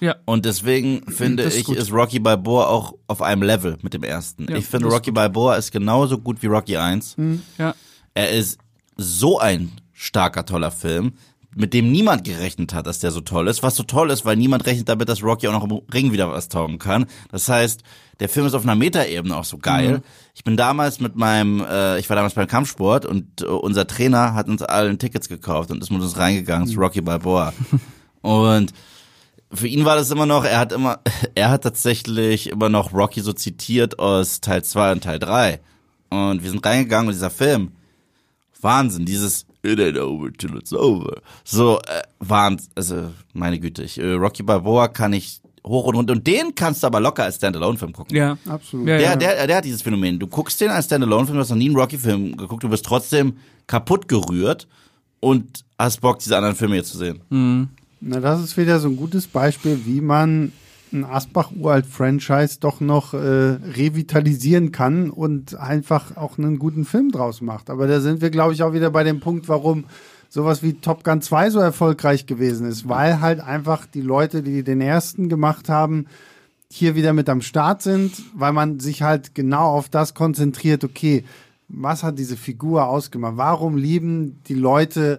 Ja. Und deswegen finde ist ich, gut. ist Rocky Balboa auch auf einem Level mit dem ersten. Ja, ich finde, Rocky Balboa ist genauso gut wie Rocky 1. Ja. Er ist so ein starker, toller Film, mit dem niemand gerechnet hat, dass der so toll ist. Was so toll ist, weil niemand rechnet damit, dass Rocky auch noch im Ring wieder was taugen kann. Das heißt, der Film ist auf einer Metaebene auch so geil. Ich bin damals mit meinem, äh, ich war damals beim Kampfsport und äh, unser Trainer hat uns allen Tickets gekauft und ist mit uns reingegangen zu Rocky Balboa. [LAUGHS] und für ihn war das immer noch, er hat immer, [LAUGHS] er hat tatsächlich immer noch Rocky so zitiert aus Teil 2 und Teil 3. Und wir sind reingegangen und dieser Film, Wahnsinn, dieses It ain't over till it's over. So, äh, Wahnsinn, also meine Güte, ich, äh, Rocky Balboa kann ich hoch und runter und den kannst du aber locker als Standalone-Film gucken. Ja. Absolut. Ja, Der, ja. der, der hat dieses Phänomen. Du guckst den als Standalone-Film, du hast noch nie einen Rocky-Film geguckt, du wirst trotzdem kaputt gerührt und hast Bock, diese anderen Filme jetzt zu sehen. Na, das ist wieder so ein gutes Beispiel, wie man ein Asbach-Uralt-Franchise doch noch äh, revitalisieren kann und einfach auch einen guten Film draus macht. Aber da sind wir, glaube ich, auch wieder bei dem Punkt, warum sowas wie Top Gun 2 so erfolgreich gewesen ist, weil halt einfach die Leute, die den ersten gemacht haben, hier wieder mit am Start sind, weil man sich halt genau auf das konzentriert, okay, was hat diese Figur ausgemacht? Warum lieben die Leute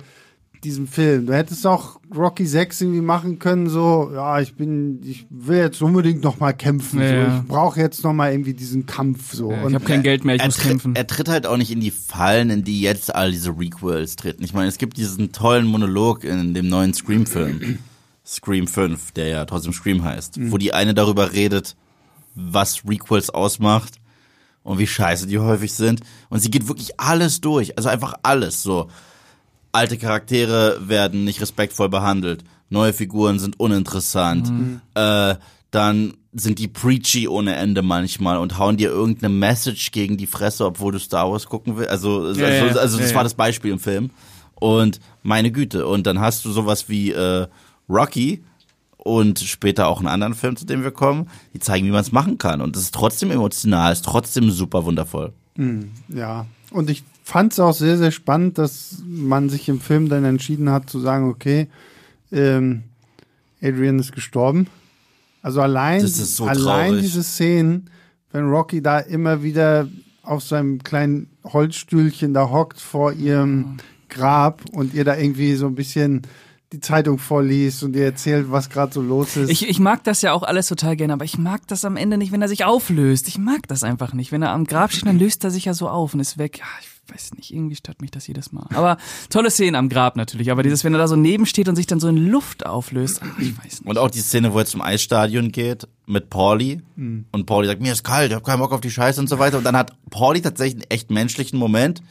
diesen Film? Du hättest auch Rocky 6 irgendwie machen können, so, ja, ich bin, ich will jetzt unbedingt noch mal kämpfen, Ja, so, ja. ich brauche jetzt noch mal irgendwie diesen Kampf, so. Ja, Und ich habe kein Geld mehr, ich muss tritt, kämpfen. er tritt halt auch nicht in die Fallen, in die jetzt all diese Requels treten. Ich meine, es gibt diesen tollen Monolog in dem neuen Scream-Film, [CLEARS THROAT] Scream 5, der ja trotzdem Scream heißt, wo die eine darüber redet, was Requels ausmacht und wie scheiße die häufig sind. Und sie geht wirklich alles durch, also einfach alles so. Alte Charaktere werden nicht respektvoll behandelt, neue Figuren sind uninteressant, äh, dann sind die preachy ohne Ende manchmal und hauen dir irgendeine Message gegen die Fresse, obwohl du Star Wars gucken willst. Also, also, Ja, ja, also das ja, war das Beispiel im Film. Und meine Güte, und dann hast du sowas wie äh, Rocky und später auch einen anderen Film, zu dem wir kommen, die zeigen, wie man es machen kann. Und es ist trotzdem emotional, ist trotzdem super wundervoll. Ja, und ich fand es auch sehr, sehr spannend, dass man sich im Film dann entschieden hat zu sagen, okay, ähm, Adrian ist gestorben. Also allein, Das ist so allein traurig. diese Szenen, wenn Rocky da immer wieder auf seinem kleinen Holzstühlchen da hockt vor ihrem Grab und ihr da irgendwie so ein bisschen die Zeitung vorliest und ihr erzählt, was gerade so los ist. Ich, ich mag das ja auch alles total gerne, aber ich mag das am Ende nicht, wenn er sich auflöst. Ich mag das einfach nicht. Wenn er am Grab steht, dann löst er sich ja so auf und ist weg. Ja, ich weiß nicht, irgendwie stört mich das jedes Mal. Aber tolle Szene am Grab natürlich. Aber dieses, wenn er da so nebensteht und sich dann so in Luft auflöst, ach, ich weiß nicht. Und auch die Szene, wo er zum Eisstadion geht mit Pauli Mhm. und Pauli sagt, mir ist kalt, ich hab keinen Bock auf die Scheiße und so weiter. Und dann hat Pauli tatsächlich einen echt menschlichen Moment,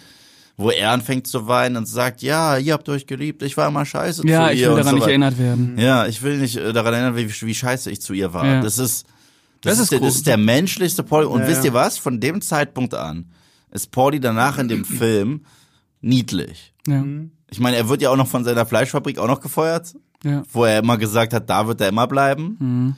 wo er anfängt zu weinen und sagt, ja, ihr habt euch geliebt, ich war immer scheiße Ja, zu ich ihr will und daran so nicht weiter. erinnert werden. Ja, ich will nicht äh, daran erinnern, wie, wie scheiße ich zu ihr war. Ja. Das ist das, Das ist, ist der, cool. das ist der menschlichste Pauli. Und Ja, wisst ja. ihr was? Von dem Zeitpunkt an ist Pauli danach in dem Film niedlich. Ja, Mhm. Ich meine, er wird ja auch noch von seiner Fleischfabrik auch noch gefeuert, ja. wo er immer gesagt hat, da wird er immer bleiben. Mhm.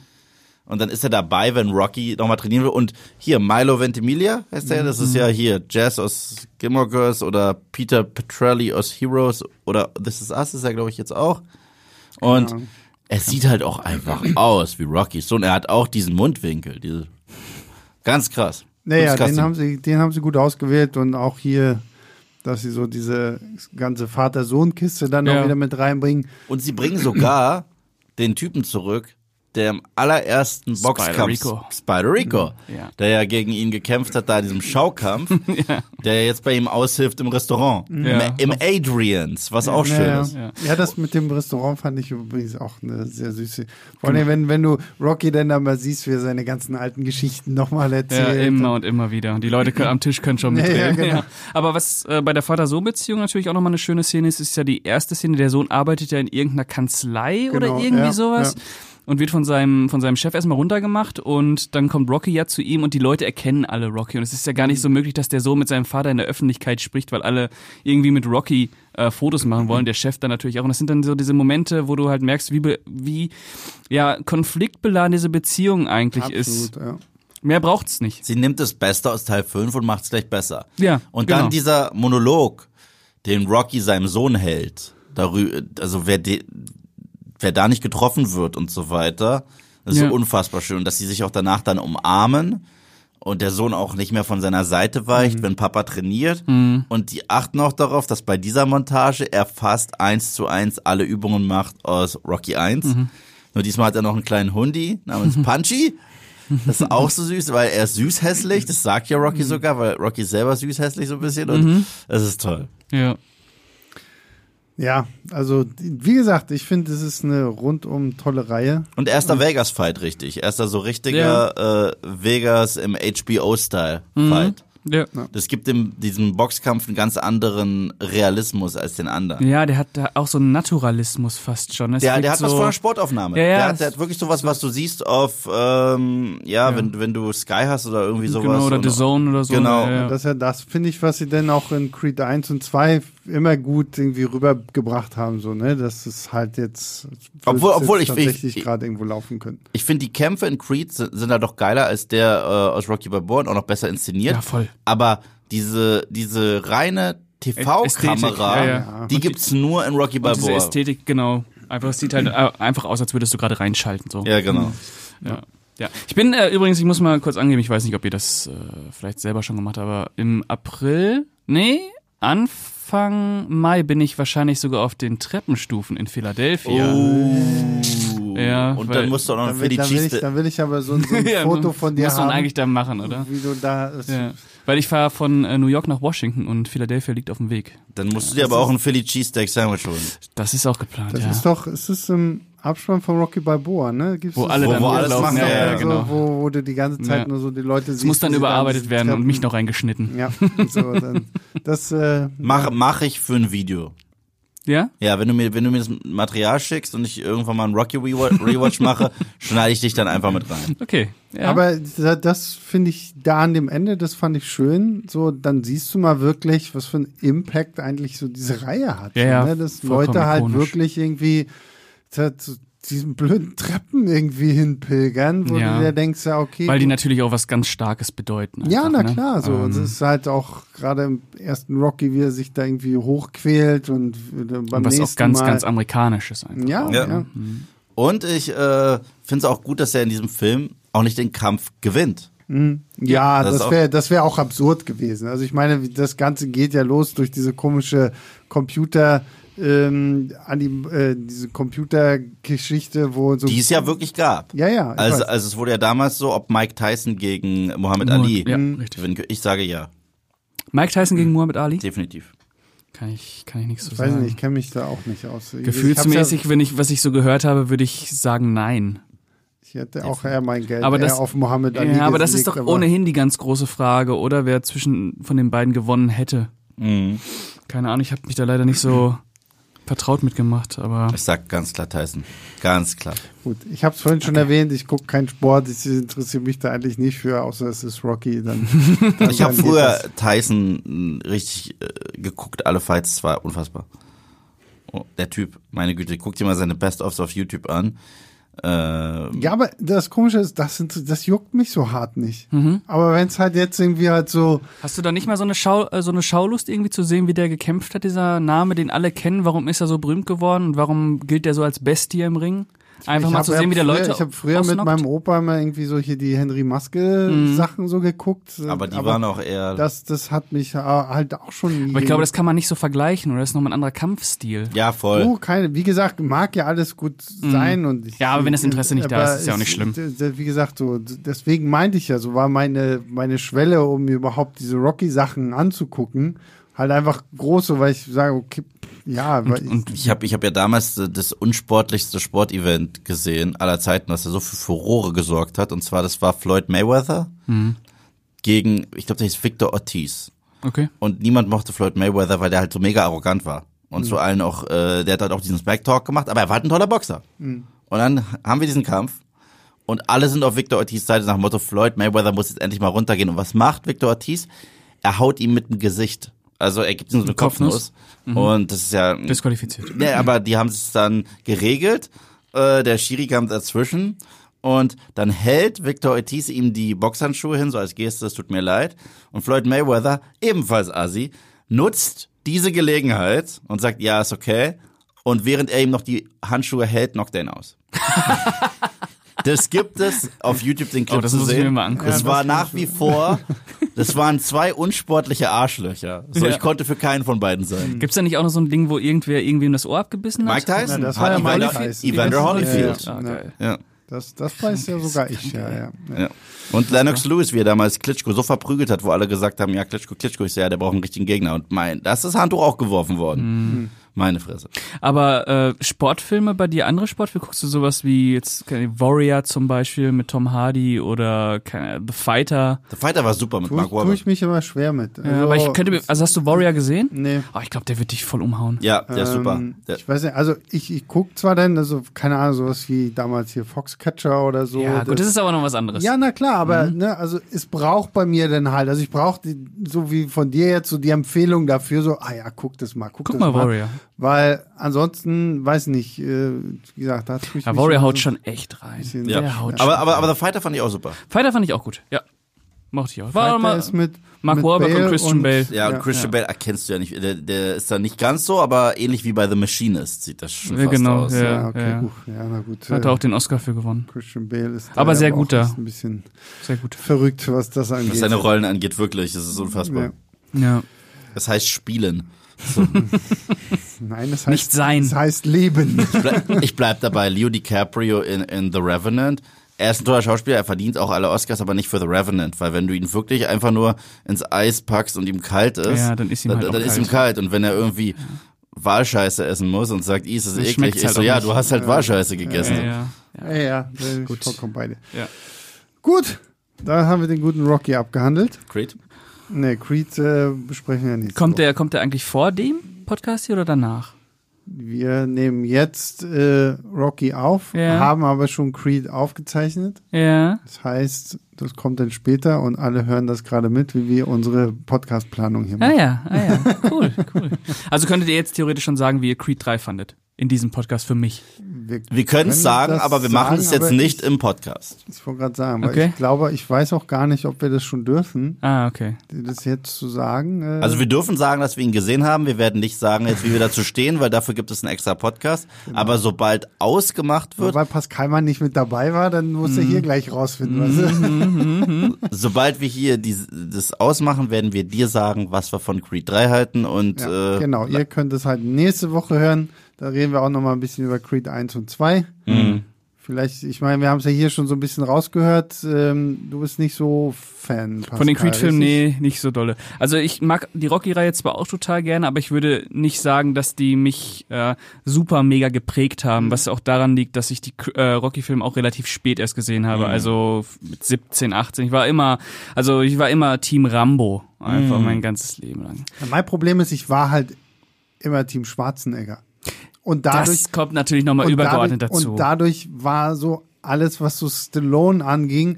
Und dann ist er dabei, wenn Rocky nochmal trainieren will. Und hier, Milo Ventimiglia heißt er, das ist ja hier Jazz aus Gilmore Girls oder Peter Petrelli aus Heroes oder This Is Us ist er, glaube ich, jetzt auch. Und Genau. er sieht halt auch einfach aus wie Rocky. So, und er hat auch diesen Mundwinkel. Diese, ganz krass. Naja, den haben sie, den haben sie gut ausgewählt und auch hier, dass sie so diese ganze Vater-Sohn-Kiste dann Ja. noch wieder mit reinbringen. Und sie bringen sogar den Typen zurück, der im allerersten Boxkampf Rico. Spider Rico, Ja. der ja gegen ihn gekämpft hat, da in diesem Schaukampf, [LAUGHS] der ja jetzt bei ihm aushilft im Restaurant. Ja. Im, Adrians, was auch schön Ja, ist. ja. ja, das mit dem Restaurant fand ich übrigens auch eine sehr süße. Vor allem, wenn, wenn du Rocky dann da mal siehst, wie er seine ganzen alten Geschichten nochmal Ja, erzählt. immer und immer wieder. Und die Leute können, am Tisch können schon [LAUGHS] Ja, mitreden. ja, genau. Ja. Aber was äh, bei der Vater-Sohn-Beziehung natürlich auch nochmal eine schöne Szene ist, ist ja die erste Szene. Der Sohn arbeitet ja in irgendeiner Kanzlei Genau, oder irgendwie ja, sowas. Und wird von seinem, von seinem Chef erstmal runtergemacht und dann kommt Rocky ja zu ihm und die Leute erkennen alle Rocky. Und es ist ja gar nicht so möglich, dass der Sohn mit seinem Vater in der Öffentlichkeit spricht, weil alle irgendwie mit Rocky äh, Fotos machen wollen, der Chef dann natürlich auch. Und das sind dann so diese Momente, wo du halt merkst, wie, be- wie ja, konfliktbeladen diese Beziehung eigentlich ist. Absolut, ja. Mehr braucht's nicht. Sie nimmt das Beste aus Teil 5 und macht es gleich besser. Ja, Und genau. dann dieser Monolog, den Rocky seinem Sohn hält, darüber, also wer, de, wer da nicht getroffen wird und so weiter, das ist Ja. so unfassbar schön. Und dass sie sich auch danach dann umarmen und der Sohn auch nicht mehr von seiner Seite weicht, Mhm. wenn Papa trainiert. Und die achten auch darauf, dass bei dieser Montage er fast eins zu eins alle Übungen macht aus Rocky 1. Mhm. Nur diesmal hat er noch einen kleinen Hundi namens [LAUGHS] Punchy. Das ist auch so süß, weil er ist süß hässlich. Das sagt ja Mhm. Rocky sogar, weil Rocky ist selber süß hässlich so ein bisschen und es ist toll. Ja. Ja, also wie gesagt, ich finde, es ist eine rundum tolle Reihe. Und erster Vegas-Fight richtig. Erster so richtiger äh, Vegas im HBO-Style-Fight. Ja. Das gibt dem, diesem Boxkampf einen ganz anderen Realismus als den anderen. ja, der hat da auch so einen Naturalismus fast schon. Es Der, der hat so, was von einer Sportaufnahme. Ja, ja, der, hat, es- der hat wirklich sowas, was du siehst auf, ähm, ja, Wenn, wenn du Sky hast oder irgendwie sowas. Genau, oder The Zone oder so. Genau. Ja, ja. Das, ja, das finde ich, was sie denn auch in Creed 1 und 2 immer gut irgendwie rübergebracht haben, so, ne? Das ist halt jetzt, Obwohl- jetzt obwohl ich- tatsächlich ich- gerade irgendwo laufen können. Ich finde, die Kämpfe in Creed sind, sind da doch geiler als der äh, aus Rocky Balboa und auch noch besser inszeniert. Ja, voll. Aber diese, diese reine TV-Kamera, ja, ja. die gibt's nur in Rocky Und diese Balboa. Ästhetik, genau. Einfach, es sieht halt äh, einfach aus, als würdest du gerade reinschalten. So. Ja, genau. Ja. ja. Ich bin äh, übrigens, ich muss mal kurz angeben, ich weiß nicht, ob ihr das äh, vielleicht selber schon gemacht habt, aber im April, nee, Anfang Mai bin ich wahrscheinlich sogar auf den Treppenstufen in Philadelphia. Oh. Ja, und weil- dann musst du auch noch Dann für will, die dann, will ich, dann will ich aber so, ein- so [LAUGHS] ein Ja, Foto von dir Muss man haben, eigentlich da machen, oder? wie du da, Ja. Weil ich fahre von äh, New York nach Washington und Philadelphia liegt auf dem Weg. Dann musst du dir aber auch ein Philly Cheesesteak Sandwich holen. Das ist auch geplant, das ja. ist doch, ist es im Abspann von Rocky Balboa, ne? Gibt's Wo das- alle dann wo alles machen, ja, ja, ja, so, genau. wo, wo du die ganze Zeit Ja. nur so die Leute siehst. Es muss dann überarbeitet an werden und mich noch reingeschnitten. Ja, so, dann, das, äh, Mach, mach ich für ein Video. Ja? Ja, wenn du mir, wenn du mir das Material schickst und ich irgendwann mal einen Rocky Rewatch, mache, [LAUGHS] schneide ich dich dann einfach mit rein. Okay. Ja. Aber da- das finde ich da an dem Ende, das fand ich schön. So, dann siehst du mal wirklich, was für ein Impact eigentlich so diese Reihe hat. Ja, ja, ne? Dass Leute halt ikonisch. wirklich irgendwie diesen blöden Treppen irgendwie hinpilgern, wo Ja. du dir denkst, ja, okay. Weil die natürlich auch was ganz Starkes bedeuten. ja, einfach, na ne? klar, so. Ähm, Und es ist halt auch gerade im ersten Rocky, wie er sich da irgendwie hochquält und beim und was nächsten auch ganz, Mal. ganz amerikanisches einfach. ja, auch. ja. Ja. Und ich äh, finde es auch gut, dass er in diesem Film auch nicht den Kampf gewinnt. Ja, Das wäre das wäre auch absurd gewesen. Also ich meine, das Ganze geht ja los durch diese komische Computer, ähm, an die, äh, diese Computergeschichte, wo so Die es ja wirklich gab. ja ja. Also, weiß. also es wurde ja damals so, ob Mike Tyson gegen Muhammad Ali. Ja, Mhm. richtig. Wenn, ich sage ja. Mike Tyson gegen Muhammad Ali? Definitiv. Kann ich, kann ich nichts zu Ich weiß sagen. nicht, ich kenne mich da auch nicht aus. Gefühlsmäßig, Ich, wenn ich, was ich so gehört habe, würde ich sagen nein. ja, ich hätte auch eher mein Geld Aber eher das- auf Mohammed Ali Ja, aber das ist doch aber- ohnehin die ganz große Frage, oder? Wer zwischen von den beiden gewonnen hätte. Mhm. Keine Ahnung, ich habe mich da leider nicht so [CLEARS THROAT] vertraut mitgemacht, aber Ich sag ganz klar Tyson. Ganz klar. Gut, ich habe es vorhin schon erwähnt, ich gucke keinen Sport, ich interessiere mich da eigentlich nicht für, außer es ist Rocky. Dann, [LAUGHS] dann Ich habe früher das. Tyson mh, richtig äh, geguckt, alle Fights, es war unfassbar. Oh, der Typ, meine Güte, guck dir mal seine Best-ofs auf YouTube an. Äh, Ja, aber das Komische ist, das, sind, das juckt mich so hart nicht. Mhm. Aber wenn es halt jetzt irgendwie halt so, hast du da nicht mal so eine, Schau, äh, so eine Schaulust irgendwie zu sehen, wie der gekämpft hat, dieser Name, den alle kennen? Warum ist er so berühmt geworden und warum gilt er so als Bestie im Ring? Einfach ich mal hab- zu sehen, wie der früher, Leute Ich habe früher mit ausnockt? meinem Opa immer irgendwie so hier die Henry Maske Mhm. Sachen so geguckt. aber die waren auch eher. Das, das hat mich äh, halt auch schon. Aber ich glaube, das kann man nicht so vergleichen, oder? Das ist nochmal ein anderer Kampfstil. ja, voll. Oh, keine, wie gesagt, mag ja alles gut sein und ich, Mhm. Ja, aber wenn das Interesse nicht da aber ist, ist ja auch nicht schlimm. Wie gesagt, so deswegen meinte ich ja, so war meine meine Schwelle, um mir überhaupt diese Rocky Sachen anzugucken, halt einfach groß, so weil ich sage, okay, ja, weil ich, Ich habe ich hab ja damals das unsportlichste Sportevent gesehen aller Zeiten, was ja so für Furore gesorgt hat. Und zwar, das war Floyd Mayweather gegen, ich glaube, der hieß Victor Ortiz. Okay. Und niemand mochte Floyd Mayweather, weil der halt so mega arrogant war. Und zu allen auch, äh, der hat halt auch diesen Smack-Talk gemacht, aber er war halt ein toller Boxer. Und dann haben wir diesen Kampf und alle sind auf Victor Ortiz Seite nach dem Motto, Floyd Mayweather muss jetzt endlich mal runtergehen. Und was macht Victor Ortiz? Er haut ihm mit dem Gesicht. Also er gibt ihm so eine Kopfnuss. Kopfnuss. Und das ist ja, Disqualifiziert. Nee, aber die haben es dann geregelt. Äh, der Schiri kam dazwischen. Und dann hält Victor Ortiz ihm die Boxhandschuhe hin, so als Geste, es tut mir leid. Und Floyd Mayweather, ebenfalls Asi, nutzt diese Gelegenheit und sagt, ja, ist okay. Und während er ihm noch die Handschuhe hält, knockt er ihn aus. [LAUGHS] Das gibt es auf YouTube den Clip Oh, das zu muss ich sehen. mir mal angucken. Das Ja, war das nach wie vor, [LAUGHS] das waren zwei unsportliche Arschlöcher. So, Ja. ich konnte für keinen von beiden sein. Gibt's da nicht auch noch so ein Ding, wo irgendwer irgendwem das Ohr abgebissen hat? Mike Tyson? Ja, das war ja Evander, Mike Tyson. Evander Holyfield. Ah. Ja. das das weiß ja sogar ich, ja, ja. ja. Und Lennox Lewis, wie er damals Klitschko so verprügelt hat, wo alle gesagt haben, ja, Klitschko, Klitschko ist ja, der braucht einen richtigen Gegner. Und mein, das ist Handtuch auch geworfen worden. Meine Fresse. Aber äh, Sportfilme bei dir, andere Sportfilme, guckst du sowas wie jetzt keine Ahnung, Warrior zum Beispiel mit Tom Hardy oder keine, Ahnung, The Fighter? Der Fighter war super mit Tue Mark ich, tue Wahlberg. ich mich immer schwer mit. Ja, aber ich könnte mir, also hast du Warrior gesehen? Nee. Oh, ich glaube, der wird dich voll umhauen. Ja, der ist super. Ähm, Der, ich weiß nicht, also ich, ich guck zwar dann, also keine Ahnung, sowas wie damals hier Foxcatcher oder so. Ja, gut, das ist aber noch was anderes. Ja, na klar, aber Mhm. ne, also es braucht bei mir dann halt, also ich brauche so wie von dir jetzt so die Empfehlung dafür, so, ah ja, guck das mal, guck, Guck das mal Warrior. Weil ansonsten, weiß nicht, äh, wie gesagt, da tue ich Ja, mich Warrior haut schon echt rein. bisschen- ja. Der haut aber, aber, aber der Fighter fand ich auch super. Fighter fand ich auch gut, ja. Mochte ich auch. War mal, ist mit, Mark mit Wahlberg und Bale Christian Bale. Ja, und Christian Bale erkennst du ja nicht. Der, der ist da nicht ganz so, aber ähnlich wie bei The Machinist sieht das schon Ja, fast genau, aus. ja. Ja, okay, gut. Ja, na gut. hat äh, er auch den Oscar für gewonnen. Christian Bale ist Aber da sehr auch guter. ist ein bisschen Sehr gut. verrückt, was das angeht. Was seine Rollen angeht, wirklich. Das ist unfassbar. Ja. Ja. Das heißt Spielen. [LAUGHS] Nein, das heißt Nicht sein. Das heißt Leben. Ich bleib, ich bleib dabei. Leo DiCaprio in, in The Revenant. Er ist ein toller Schauspieler, er verdient auch alle Oscars, aber nicht für The Revenant, weil wenn du ihn wirklich einfach nur ins Eis packst und ihm kalt ist, Ja, dann ist ihm halt dann, dann ist kalt. ihm kalt. Und wenn er irgendwie Wahlscheiße essen muss und sagt, is, ist Dann eklig, ich halt so, ja, nicht. du hast halt Wahlscheiße gegessen. Ja, ja. ja, ja, Gut. ich vollkommen bei dir. Ja. Gut, da haben wir den guten Rocky abgehandelt. Creed? Ne, Creed äh, besprechen wir nicht. Kommt der, kommt der eigentlich vor dem Podcast hier oder danach? Wir nehmen jetzt äh, Rocky auf, Ja. haben aber schon Creed aufgezeichnet. Ja. Das heißt, das kommt dann später und alle hören das gerade mit, wie wir unsere Podcast-Planung hier Ah machen. ja, ah ja. Cool, cool. Also könntet ihr jetzt theoretisch schon sagen, wie ihr Creed 3 fandet? In diesem Podcast für mich. Wir können es sagen, aber wir machen es jetzt nicht Ich, im Podcast. ich wollte gerade sagen, weil Okay. ich glaube, ich weiß auch gar nicht, ob wir das schon dürfen, Ah, okay. das jetzt zu sagen. Äh, Also wir dürfen sagen, dass wir ihn gesehen haben. Wir werden nicht sagen jetzt, wie wir dazu stehen, weil dafür gibt es einen extra Podcast. Genau. Aber sobald ausgemacht wird, weil Pascal mal nicht mit dabei war, dann muss er Mhm. hier gleich rausfinden. Was sobald wir hier die, das ausmachen, werden wir dir sagen, was wir von Creed 3 halten und Ja, äh, genau, ihr könnt es halt nächste Woche hören. Da reden wir auch noch mal ein bisschen über Creed 1 und 2. Mhm. Vielleicht, ich meine, wir haben es ja hier schon so ein bisschen rausgehört. Ähm, du bist nicht so Fan. Pascal, Von den Creed-Filmen, nee, nicht so dolle. Also ich mag die Rocky-Reihe zwar auch total gerne, aber ich würde nicht sagen, dass die mich äh, super mega geprägt haben, was auch daran liegt, dass ich die äh, Rocky-Filme auch relativ spät erst gesehen habe. Also mit 17, 18. Ich war immer, also ich war immer Team Rambo, einfach mein ganzes Leben lang. Mein Problem ist, ich war halt immer Team Schwarzenegger. Und dadurch, das kommt natürlich nochmal übergeordnet dadurch, dazu. Und dadurch war so alles, was so Stallone anging,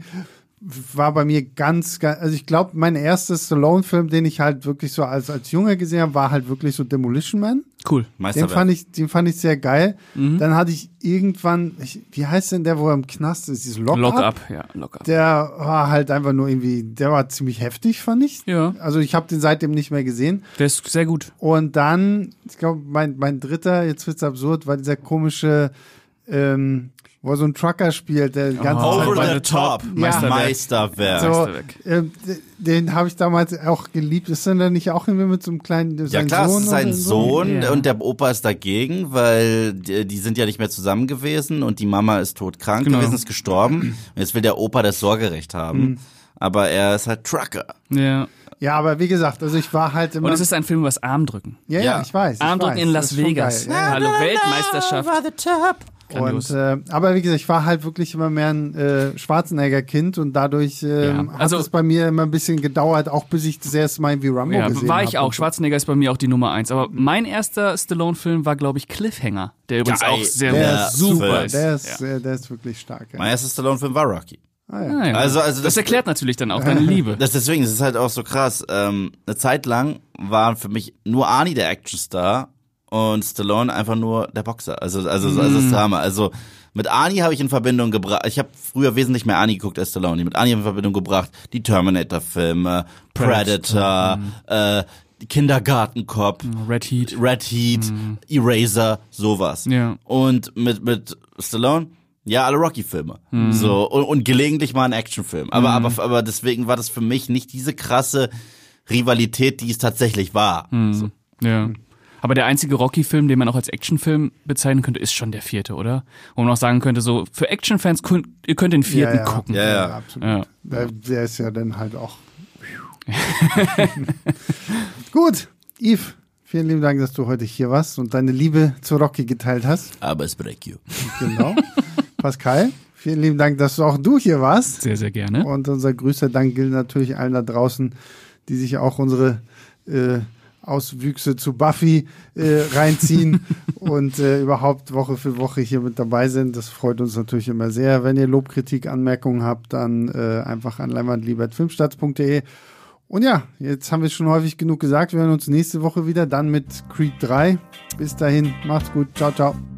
war bei mir ganz, ganz also ich glaube, mein erster Stallone-Film, den ich halt wirklich so als, als Junge gesehen habe, war halt wirklich so Demolition Man. cool. Den Meisterwerk. fand ich, den fand ich sehr geil. Mhm. Dann hatte ich irgendwann, ich, wie heißt denn der, wo er im Knast ist? Dieses Lock, Lock Up? up, ja, lock up. Der war halt einfach nur irgendwie, der war ziemlich heftig, fand ich. Ja. Also ich habe den seitdem nicht mehr gesehen. Der ist sehr gut. Und dann, ich glaube, mein, mein dritter, jetzt wird's absurd, war dieser komische, ähm, wo er so ein Trucker spielt, der ganze Oh, Zeit Over the top. top. Meisterwerk. Meisterwerk. Meisterwerk. so, Meisterwerk. ähm, den habe ich damals auch geliebt. Ist denn der nicht auch irgendwie mit so einem kleinen Ja sein klar, Sohn es ist sein? Sohn Ja. und der Opa ist dagegen, weil die, die sind ja nicht mehr zusammen gewesen und die Mama ist todkrank Genau. gewesen, ist gestorben. Und jetzt will der Opa das Sorgerecht haben. Mhm. Aber er ist halt Trucker. Ja. Ja, aber wie gesagt, also ich war halt immer. Und es ist ein Film über das Armdrücken. ja, ja, Ja. ich weiß. Ich Armdrücken weiß, in Las Vegas. Geil. Ja, Hallo, Weltmeisterschaft. Grandios. Und, äh, aber wie gesagt, ich war halt wirklich immer mehr ein äh, Schwarzenegger-Kind und dadurch ähm, Ja, hat also- es bei mir immer ein bisschen gedauert, auch bis ich das erste Mal wie Rambo Ja, gesehen war habe. ich auch. Schwarzenegger ist bei mir auch die Nummer eins. Aber mein erster Stallone-Film war, glaube ich, Cliffhanger. Der übrigens Geil. auch sehr Der Ja, ist super ist. der ist, ja. äh, der ist wirklich stark. Ja. Mein erster Stallone-Film war Rocky. Ah, ja. Ah, ja. Also- also das, das- erklärt natürlich dann auch deine [LAUGHS] Liebe. Das deswegen, das ist halt auch so krass. Ähm, eine Zeit lang war für mich nur Arnie der Actionstar und Stallone einfach nur der Boxer. Also, also, also Mm. das Drama. Also mit Arnie habe ich in Verbindung gebracht. Ich habe früher wesentlich mehr Arnie geguckt als Stallone. Mit Arnie habe ich in Verbindung gebracht die Terminator-Filme, Predator, äh, die Kindergartenkopf. Red Heat. Red Heat, Eraser, sowas. Mm. Ja. Und mit, mit Stallone, ja, alle Rocky-Filme. Mm. So, und, und gelegentlich mal ein Actionfilm. Aber, aber, aber deswegen war das für mich nicht diese krasse Rivalität, die es tatsächlich war. Mm. So. Ja. Aber der einzige Rocky-Film, den man auch als Actionfilm bezeichnen könnte, ist schon der vierte, oder? Wo man auch sagen könnte, so, für Actionfans, könnt, ihr könnt den vierten ja, ja. gucken. Ja, ja. absolut. Ja. Der, der ist ja dann halt auch. [LAUGHS] Gut, Yves, vielen lieben Dank, dass du heute hier warst und deine Liebe zu Rocky geteilt hast. Aber es break you. Genau. Pascal, vielen lieben Dank, dass auch du hier warst. Sehr, sehr gerne. Und unser größter Dank gilt natürlich allen da draußen, die sich auch unsere äh, Auswüchse zu Buffy äh, reinziehen [LAUGHS] und äh, überhaupt Woche für Woche hier mit dabei sind. Das freut uns natürlich immer sehr. Wenn ihr Lob, Kritik, Anmerkungen habt, dann äh, einfach an leinwandliebertfilmstarts.de. Und ja, jetzt haben wir es schon häufig genug gesagt. Wir hören uns nächste Woche wieder, dann mit Creed 3. Bis dahin, macht's gut. Ciao, ciao.